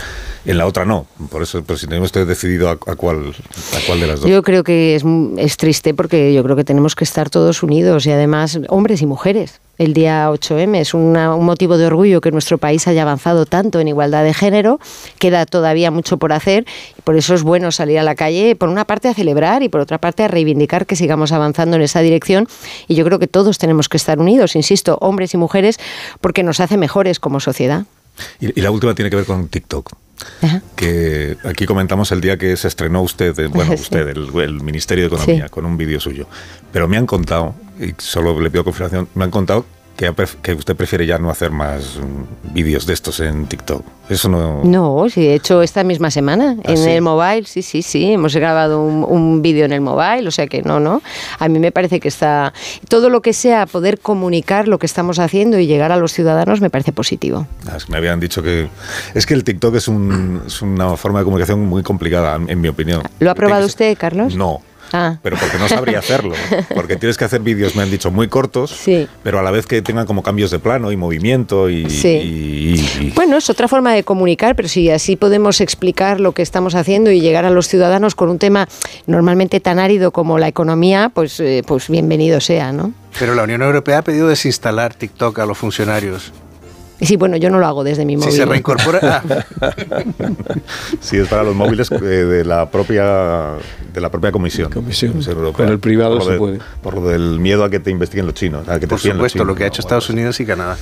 En la otra no. Por eso, pues, si tenemos usted decidido a, cuál, a cuál de las dos. Yo creo que es, es triste porque yo creo que tenemos que estar todos unidos y además hombres y mujeres el día 8M. Es un motivo de orgullo que nuestro país haya avanzado tanto en igualdad de género. Queda todavía mucho por hacer y por eso es bueno salir a la calle, por una parte a celebrar y por otra parte a reivindicar que sigamos avanzando en esa dirección. Y yo creo que todos tenemos que estar unidos, insisto, hombres y mujeres, porque nos hace mejores como sociedad. Y, la última tiene que ver con TikTok. Que aquí comentamos el día que se estrenó usted, eh, bueno, usted, el, Ministerio de Economía, con un vídeo suyo. Pero me han contado, y solo le pido confirmación, me han contado que, usted prefiere ya no hacer más mm, vídeos de estos en TikTok. Eso no... No, sí, he hecho esta misma semana ¿Ah, en el mobile, sí, sí, sí, hemos grabado un, vídeo en el mobile, o sea que no, no. A mí me parece que está... Todo lo que sea poder comunicar lo que estamos haciendo y llegar a los ciudadanos me parece positivo. Ah, me habían dicho que... Es que el TikTok es, es una forma de comunicación muy complicada, en mi opinión. ¿Lo ha probado usted, Carlos? No. Ah. Pero porque no sabría hacerlo. Porque tienes que hacer vídeos, me han dicho, muy cortos, pero a la vez que tengan como cambios de plano y movimiento y, Bueno, es otra forma de comunicar, pero si así podemos explicar lo que estamos haciendo y llegar a los ciudadanos con un tema normalmente tan árido como la economía, pues, eh, pues bienvenido sea, ¿no? Pero la Unión Europea ha pedido desinstalar TikTok a los funcionarios. Sí, bueno, yo no lo hago desde mi móvil. Si se reincorpora. sí, es para los móviles eh, de la propia de la propia comisión. Comisión. Pero el privado se puede. Por lo del miedo a que te investiguen los chinos. A que por supuesto, lo que ha hecho Estados Unidos y Canadá.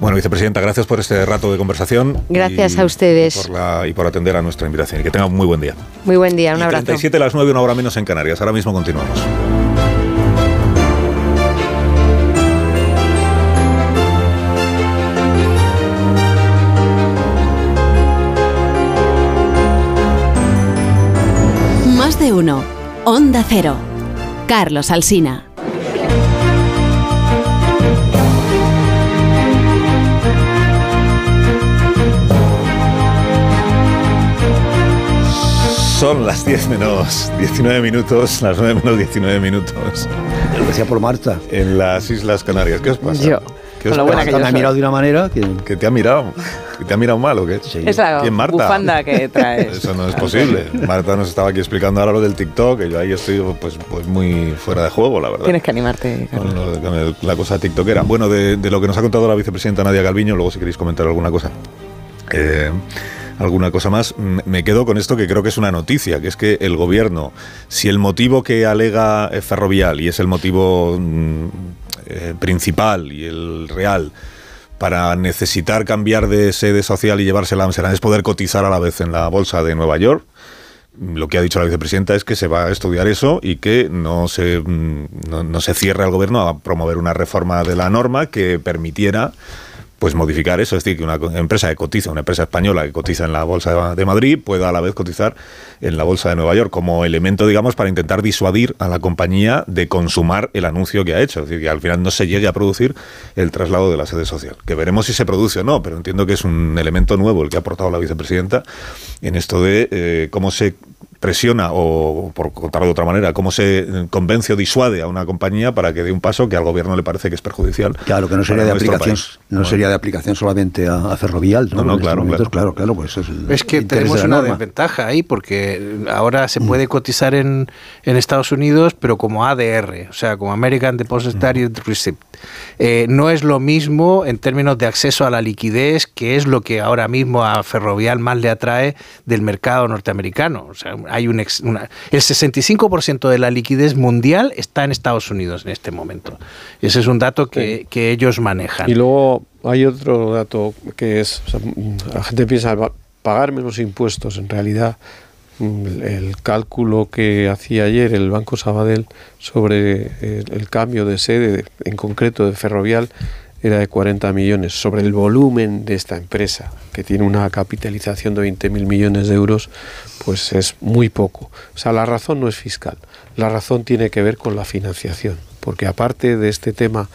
Bueno, vicepresidenta, gracias por este rato de conversación. Gracias a ustedes. y por atender a nuestra invitación. Y que tengan muy buen día. Muy buen día, un abrazo. 37 a las 9, una hora menos en Canarias. Ahora mismo continuamos. De uno. Onda Cero. Carlos Alsina. Son las 10 menos 19 minutos, las 9 menos 19 minutos. Lo decía por Marta. En las Islas Canarias. ¿Qué os pasa? Yo. ¿Qué os la buena que me ha mirado de una manera que... ¿Que te ha mirado? ¿Que te ha mirado mal o qué? Sí. Esa ¿Quién, Marta? bufanda que traes. Eso no es posible. Marta nos estaba aquí explicando ahora lo del TikTok, que yo ahí estoy pues, pues muy fuera de juego, la verdad. Tienes que animarte. Con, la cosa TikTokera. Bueno, de, de, lo que nos ha contado la vicepresidenta Nadia Galviño, luego si queréis comentar alguna cosa. Eh, alguna cosa más, me quedo con esto que creo que es una noticia, que es que el gobierno, si el motivo que alega Ferrovial, y es el motivo mm, eh, principal y el real para necesitar cambiar de sede social y llevársela a Amsterdam es poder cotizar a la vez en la bolsa de Nueva York, lo que ha dicho la vicepresidenta es que se va a estudiar eso y que no se, mm, no, no se cierre al gobierno a promover una reforma de la norma que permitiera pues modificar eso, es decir, que una empresa que cotiza, una empresa española que cotiza en la Bolsa de Madrid pueda a la vez cotizar en la Bolsa de Nueva York como elemento, digamos, para intentar disuadir a la compañía de consumar el anuncio que ha hecho, es decir, que al final no se llegue a producir el traslado de la sede social, que veremos si se produce o no, pero entiendo que es un elemento nuevo el que ha aportado la vicepresidenta en esto de eh, cómo se presiona o, por contarlo de otra manera, cómo se convence o disuade a una compañía para que dé un paso que al gobierno le parece que es perjudicial. Claro, que no sería de aplicación, no sería de aplicación solamente a, Ferrovial, ¿no? no, claro, claro, claro, pues es, es que tenemos una desventaja ahí porque ahora se puede mm. cotizar en, en Estados Unidos, pero como ADR, o sea, como American Depositary mm. Receipt. Eh, no es lo mismo en términos de acceso a la liquidez, que es lo que ahora mismo a Ferrovial más le atrae del mercado norteamericano. O sea, hay un el 65% de la liquidez mundial está en Estados Unidos en este momento. Ese es un dato que, ellos manejan. Y luego hay otro dato que es, la gente piensa pagar menos impuestos, en realidad mm, el cálculo que hacía ayer el Banco Sabadell sobre el, cambio de sede, en concreto de Ferrovial, era de 40 millones. Sobre el volumen de esta empresa, que tiene una capitalización de 20.000 millones de euros, pues es muy poco. O sea, la razón no es fiscal, la razón tiene que ver con la financiación, porque aparte de este tema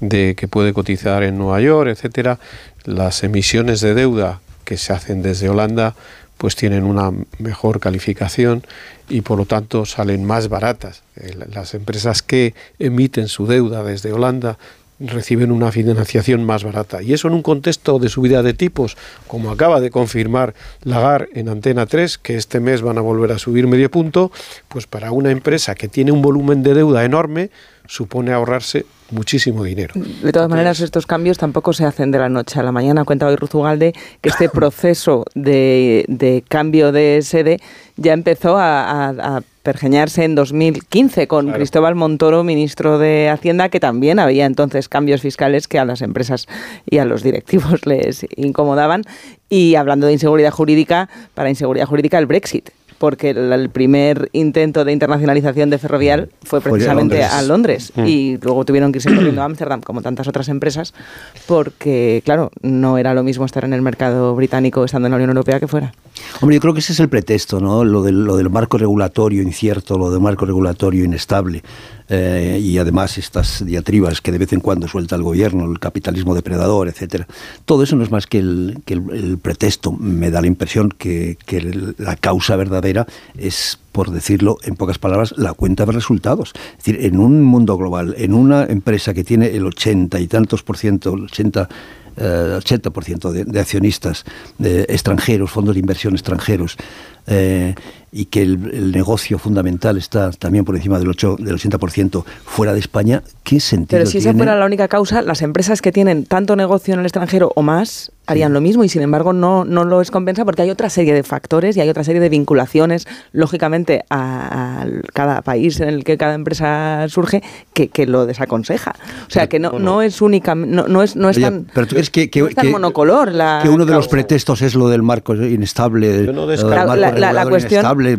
de que puede cotizar en Nueva York, etcétera, las emisiones de deuda que se hacen desde Holanda pues tienen una mejor calificación y por lo tanto salen más baratas. Eh, las empresas que emiten su deuda desde Holanda reciben una financiación más barata. Y eso en un contexto de subida de tipos, como acaba de confirmar Lagar en Antena 3, que este mes van a volver a subir medio punto, pues para una empresa que tiene un volumen de deuda enorme, supone ahorrarse muchísimo dinero. De todas maneras, estos cambios tampoco se hacen de la noche a la mañana. Cuenta hoy Ruzugalde que este proceso de, cambio de sede ya empezó a, pergeñarse en 2015 con Cristóbal Montoro, ministro de Hacienda, que también había entonces cambios fiscales que a las empresas y a los directivos les incomodaban. Y hablando de inseguridad jurídica, para inseguridad jurídica el Brexit porque el, primer intento de internacionalización de Ferrovial fue precisamente a Londres, mm. y luego tuvieron que irse corriendo a Ámsterdam, como tantas otras empresas, porque, claro, no era lo mismo estar en el mercado británico estando en la Unión Europea que fuera. Hombre, yo creo que ese es el pretexto, ¿no? Lo del, lo del marco regulatorio incierto, lo del marco regulatorio inestable. Eh, y además estas diatribas que de vez en cuando suelta el gobierno, el capitalismo depredador, etcétera. Todo eso no es más que el, que el, pretexto. Me da la impresión que, la causa verdadera es, por decirlo en pocas palabras, la cuenta de resultados. Es decir, en un mundo global, en una empresa que tiene el 80 y tantos por ciento, el 80 80% de, de accionistas de extranjeros, fondos de inversión extranjeros, eh, y que el, negocio fundamental está también por encima del, 8, del 80% fuera de España, ¿qué sentido Pero si esa fuera la única causa, las empresas que tienen tanto negocio en el extranjero o más harían lo mismo y sin embargo no, no lo es compensa porque hay otra serie de factores y hay otra serie de vinculaciones, lógicamente, a, cada país en el que cada empresa surge que, que lo desaconseja. O sea, que no, no es única, no, no es, no es tan, pero tú crees que, que, monocolor. La que uno de los pretextos es lo del marco inestable. Yo no la, cuestión. a mí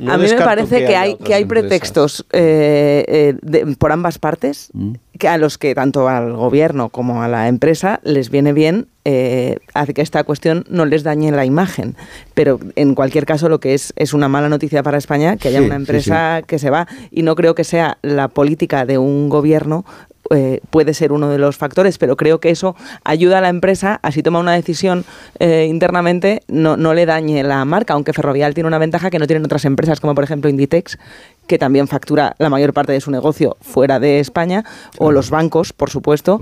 me parece que, hay, que hay pretextos eh, eh, por ambas partes mm. que a los que tanto al gobierno como a la empresa les viene bien eh, hace que esta cuestión no les dañe la imagen. Pero en cualquier caso, lo que es es una mala noticia para España que haya una empresa que se va. Y no creo que sea la política de un gobierno eh, puede ser uno de los factores, pero creo que eso ayuda a la empresa, así toma una decisión eh, internamente, no, no le dañe la marca, aunque Ferrovial tiene una ventaja que no tienen otras empresas, como por ejemplo Inditex, que también factura la mayor parte de su negocio fuera de España, o los bancos, por supuesto,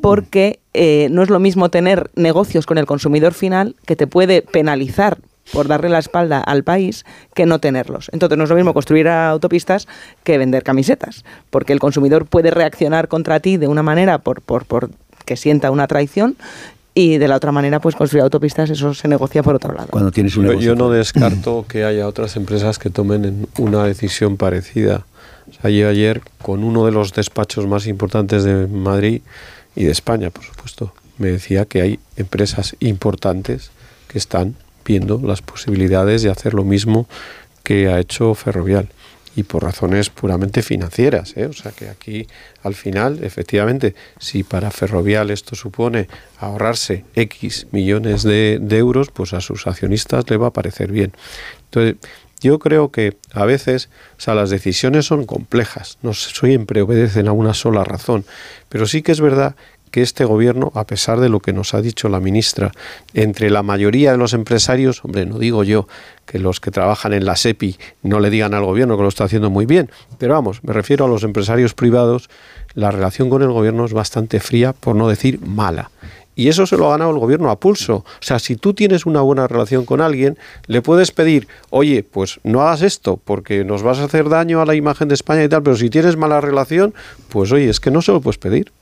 porque eh, no es lo mismo tener negocios con el consumidor final que te puede penalizar por darle la espalda al país que no tenerlos. Entonces no es lo mismo construir autopistas que vender camisetas, porque el consumidor puede reaccionar contra ti de una manera por, por, por que sienta una traición y de la otra manera pues construir autopistas eso se negocia por otro lado. Cuando tienes un yo, no descarto que haya otras empresas que tomen una decisión parecida. O sea, ayer con uno de los despachos más importantes de Madrid y de España, por supuesto, me decía que hay empresas importantes que están viendo las posibilidades de hacer lo mismo que ha hecho Ferrovial y por razones puramente financieras. ¿eh? O sea que aquí, al final, efectivamente, si para Ferrovial esto supone ahorrarse X millones de, de euros, pues a sus accionistas le va a parecer bien. Entonces, yo creo que a veces, o sea, las decisiones son complejas, no siempre obedecen a una sola razón, pero sí que es verdad que este gobierno, a pesar de lo que nos ha dicho la ministra, entre la mayoría de los empresarios, hombre, no digo yo que los que trabajan en la SEPI no le digan al gobierno que lo está haciendo muy bien, pero vamos, me refiero a los empresarios privados, la relación con el gobierno es bastante fría, por no decir mala. Y eso se lo ha ganado el gobierno a pulso. O sea, si tú tienes una buena relación con alguien, le puedes pedir, oye, pues no hagas esto porque nos vas a hacer daño a la imagen de España y tal, pero si tienes mala relación, pues oye, es que no se lo puedes pedir.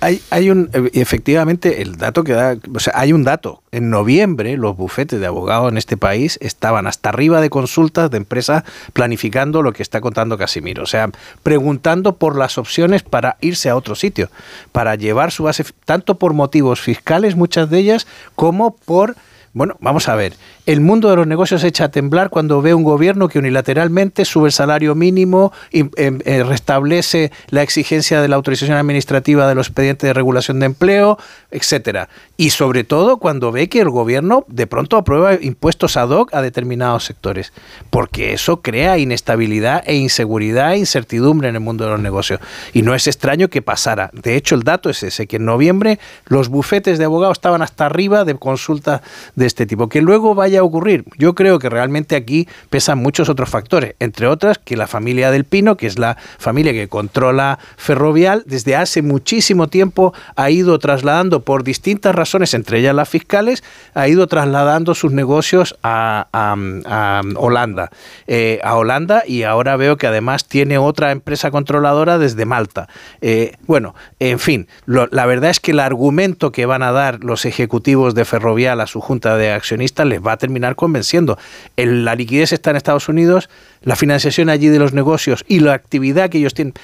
Hay, hay un, efectivamente, el dato que da, o sea, hay un dato. En noviembre, los bufetes de abogados en este país estaban hasta arriba de consultas de empresas planificando lo que está contando Casimiro. O sea, preguntando por las opciones para irse a otro sitio, para llevar su base, tanto por motivos fiscales, muchas de ellas, como por bueno, vamos a ver. El mundo de los negocios se echa a temblar cuando ve un gobierno que unilateralmente sube el salario mínimo, y, em, eh, restablece la exigencia de la autorización administrativa de los expedientes de regulación de empleo, etcétera. Y sobre todo cuando ve que el gobierno de pronto aprueba impuestos ad hoc a determinados sectores, porque eso crea inestabilidad e inseguridad e incertidumbre en el mundo de los negocios. Y no es extraño que pasara. De hecho, el dato es ese, que en noviembre los bufetes de abogados estaban hasta arriba de consultas de este tipo. Que luego vaya a ocurrir, yo creo que realmente aquí pesan muchos otros factores, entre otras que la familia del Pino, que es la familia que controla Ferrovial, desde hace muchísimo tiempo ha ido trasladando por distintas razones, entre ellas las fiscales, ha ido trasladando sus negocios a, Holanda. Eh, a Holanda y ahora veo que además tiene otra empresa controladora desde Malta. Eh, bueno, en fin, la verdad es que el argumento que van a dar los ejecutivos de Ferrovial a su junta de accionistas les va a terminar convenciendo. El, la liquidez está en Estados Unidos, la financiación allí de los negocios y la actividad que ellos tienen.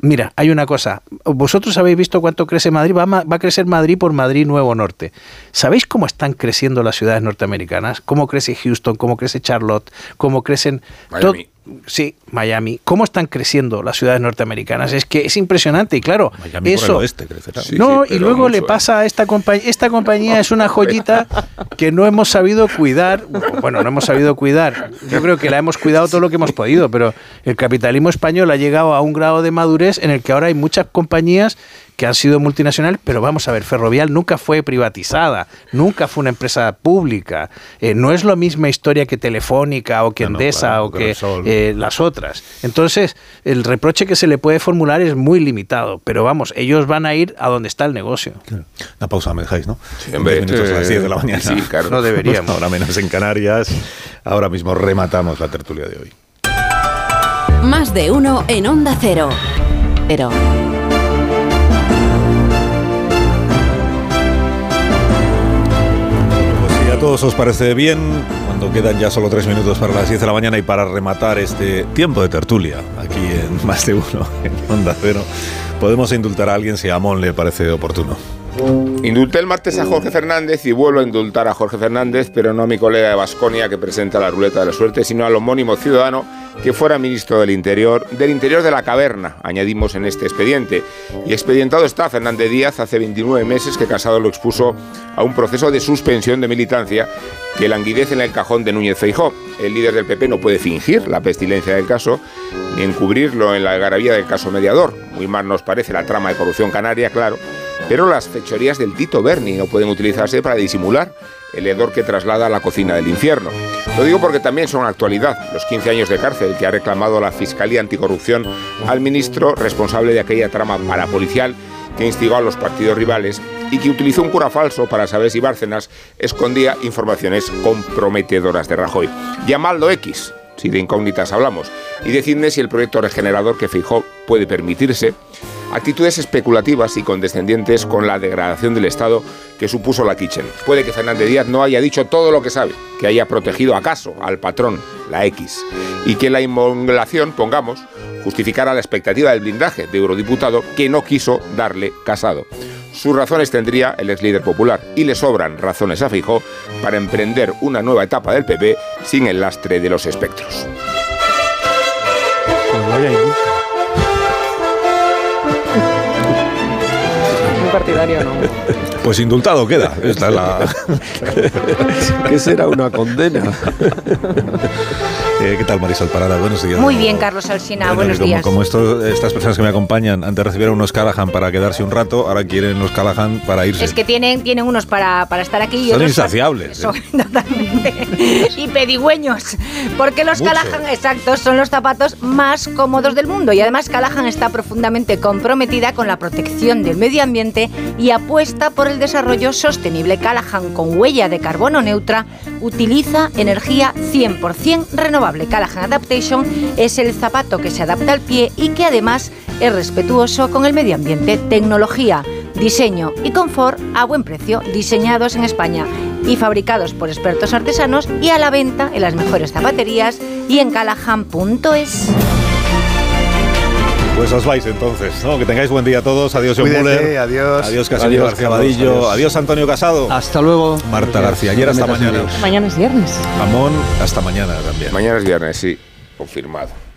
Mira, hay una cosa. Vosotros habéis visto cuánto crece Madrid. Va a, va a, crecer Madrid por Madrid Nuevo Norte. ¿Sabéis cómo están creciendo las ciudades norteamericanas? ¿Cómo crece Houston? ¿Cómo crece Charlotte? ¿Cómo crecen... Miami. Sí, Miami. ¿Cómo están creciendo las ciudades norteamericanas? Es que es impresionante y claro, Miami eso. Por el oeste no, y luego le pasa a esta compañía. Esta compañía es una joyita que no hemos sabido cuidar. Bueno, no hemos sabido cuidar. Yo creo que la hemos cuidado todo lo que hemos podido, pero el capitalismo español ha llegado a un grado de madurez en el que ahora hay muchas compañías que han sido multinacionales, pero vamos a ver, Ferrovial nunca fue privatizada, nunca fue una empresa pública. Eh, no es la misma historia que Telefónica o que Endesa o que eh, las otras. Entonces, el reproche que se le puede formular es muy limitado, pero vamos, ellos van a ir a donde está el negocio. Una pausa, me dejáis, ¿no? Sí, minutos a las 10 de la mañana. Sí, claro. No deberíamos. ahora menos en Canarias. Ahora mismo rematamos la tertulia de hoy. Más de uno en Onda Cero. Pero... todos os parece bien, cuando quedan ya solo tres minutos para las 10 de la mañana y para rematar este tiempo de tertulia aquí en Más de Uno, en Onda Cero, podemos indultar a alguien si a Amón le parece oportuno. Indulté el martes a Jorge Fernández y vuelvo a indultar a Jorge Fernández, pero no a mi colega de Basconia que presenta la ruleta de la suerte, sino al homónimo ciudadano que fuera ministro del Interior, del Interior de la Caverna, añadimos en este expediente. Y expedientado está Fernández Díaz hace 29 meses que Casado lo expuso a un proceso de suspensión de militancia que languidece en el cajón de Núñez Feijó. El líder del PP no puede fingir la pestilencia del caso ni encubrirlo en la algarabía del caso mediador. Muy mal nos parece la trama de corrupción canaria, claro pero las fechorías del Tito Berni no pueden utilizarse para disimular el hedor que traslada a la cocina del infierno. Lo digo porque también son actualidad los 15 años de cárcel que ha reclamado la Fiscalía Anticorrupción al ministro responsable de aquella trama parapolicial que instigó a los partidos rivales y que utilizó un cura falso para saber si Bárcenas escondía informaciones comprometedoras de Rajoy. Llamadlo X, si de incógnitas hablamos, y decidme si el proyecto regenerador que fijó puede permitirse actitudes especulativas y condescendientes con la degradación del Estado que supuso la Kitchen. Puede que Fernández Díaz no haya dicho todo lo que sabe, que haya protegido acaso al patrón, la X, y que la inmolación, pongamos, justificara la expectativa del blindaje de eurodiputado que no quiso darle casado. Sus razones tendría el ex líder popular y le sobran razones a Fijó para emprender una nueva etapa del PP sin el lastre de los espectros. Pues partidario, ¿no? Pues indultado queda. Esta es la. ¿Qué será una condena? Eh, ¿Qué tal, Marisol Parada? Buenos días. Muy bien, Carlos Alsina. buenos días. Como estas personas que me acompañan antes recibieron unos Callahan para quedarse un rato, ahora quieren los Callahan para irse. Es que tienen, tienen unos para, para estar aquí y son insaciables. Son, totalmente. y pedigüeños. Porque los Callahan, exactos, son los zapatos más cómodos del mundo. Y además, Callahan está profundamente comprometida con la protección del medio ambiente y apuesta por el desarrollo sostenible. Callahan, con huella de carbono neutra, utiliza energía 100% renovable. Callahan Adaptation es el zapato que se adapta al pie y que además es respetuoso con el medio ambiente, tecnología, diseño y confort a buen precio, diseñados en España y fabricados por expertos artesanos y a la venta en las mejores zapaterías y en callahan.es. Pues os vais entonces, Que tengáis buen día a todos. Adiós, John Muller. Adiós. Adiós, Casimiro García Vadillo. Adiós. Antonio Casado. Hasta luego. Marta García. Ayer hasta mañana. Mañana es viernes. Amón, hasta mañana también. Mañana es viernes, sí. Confirmado.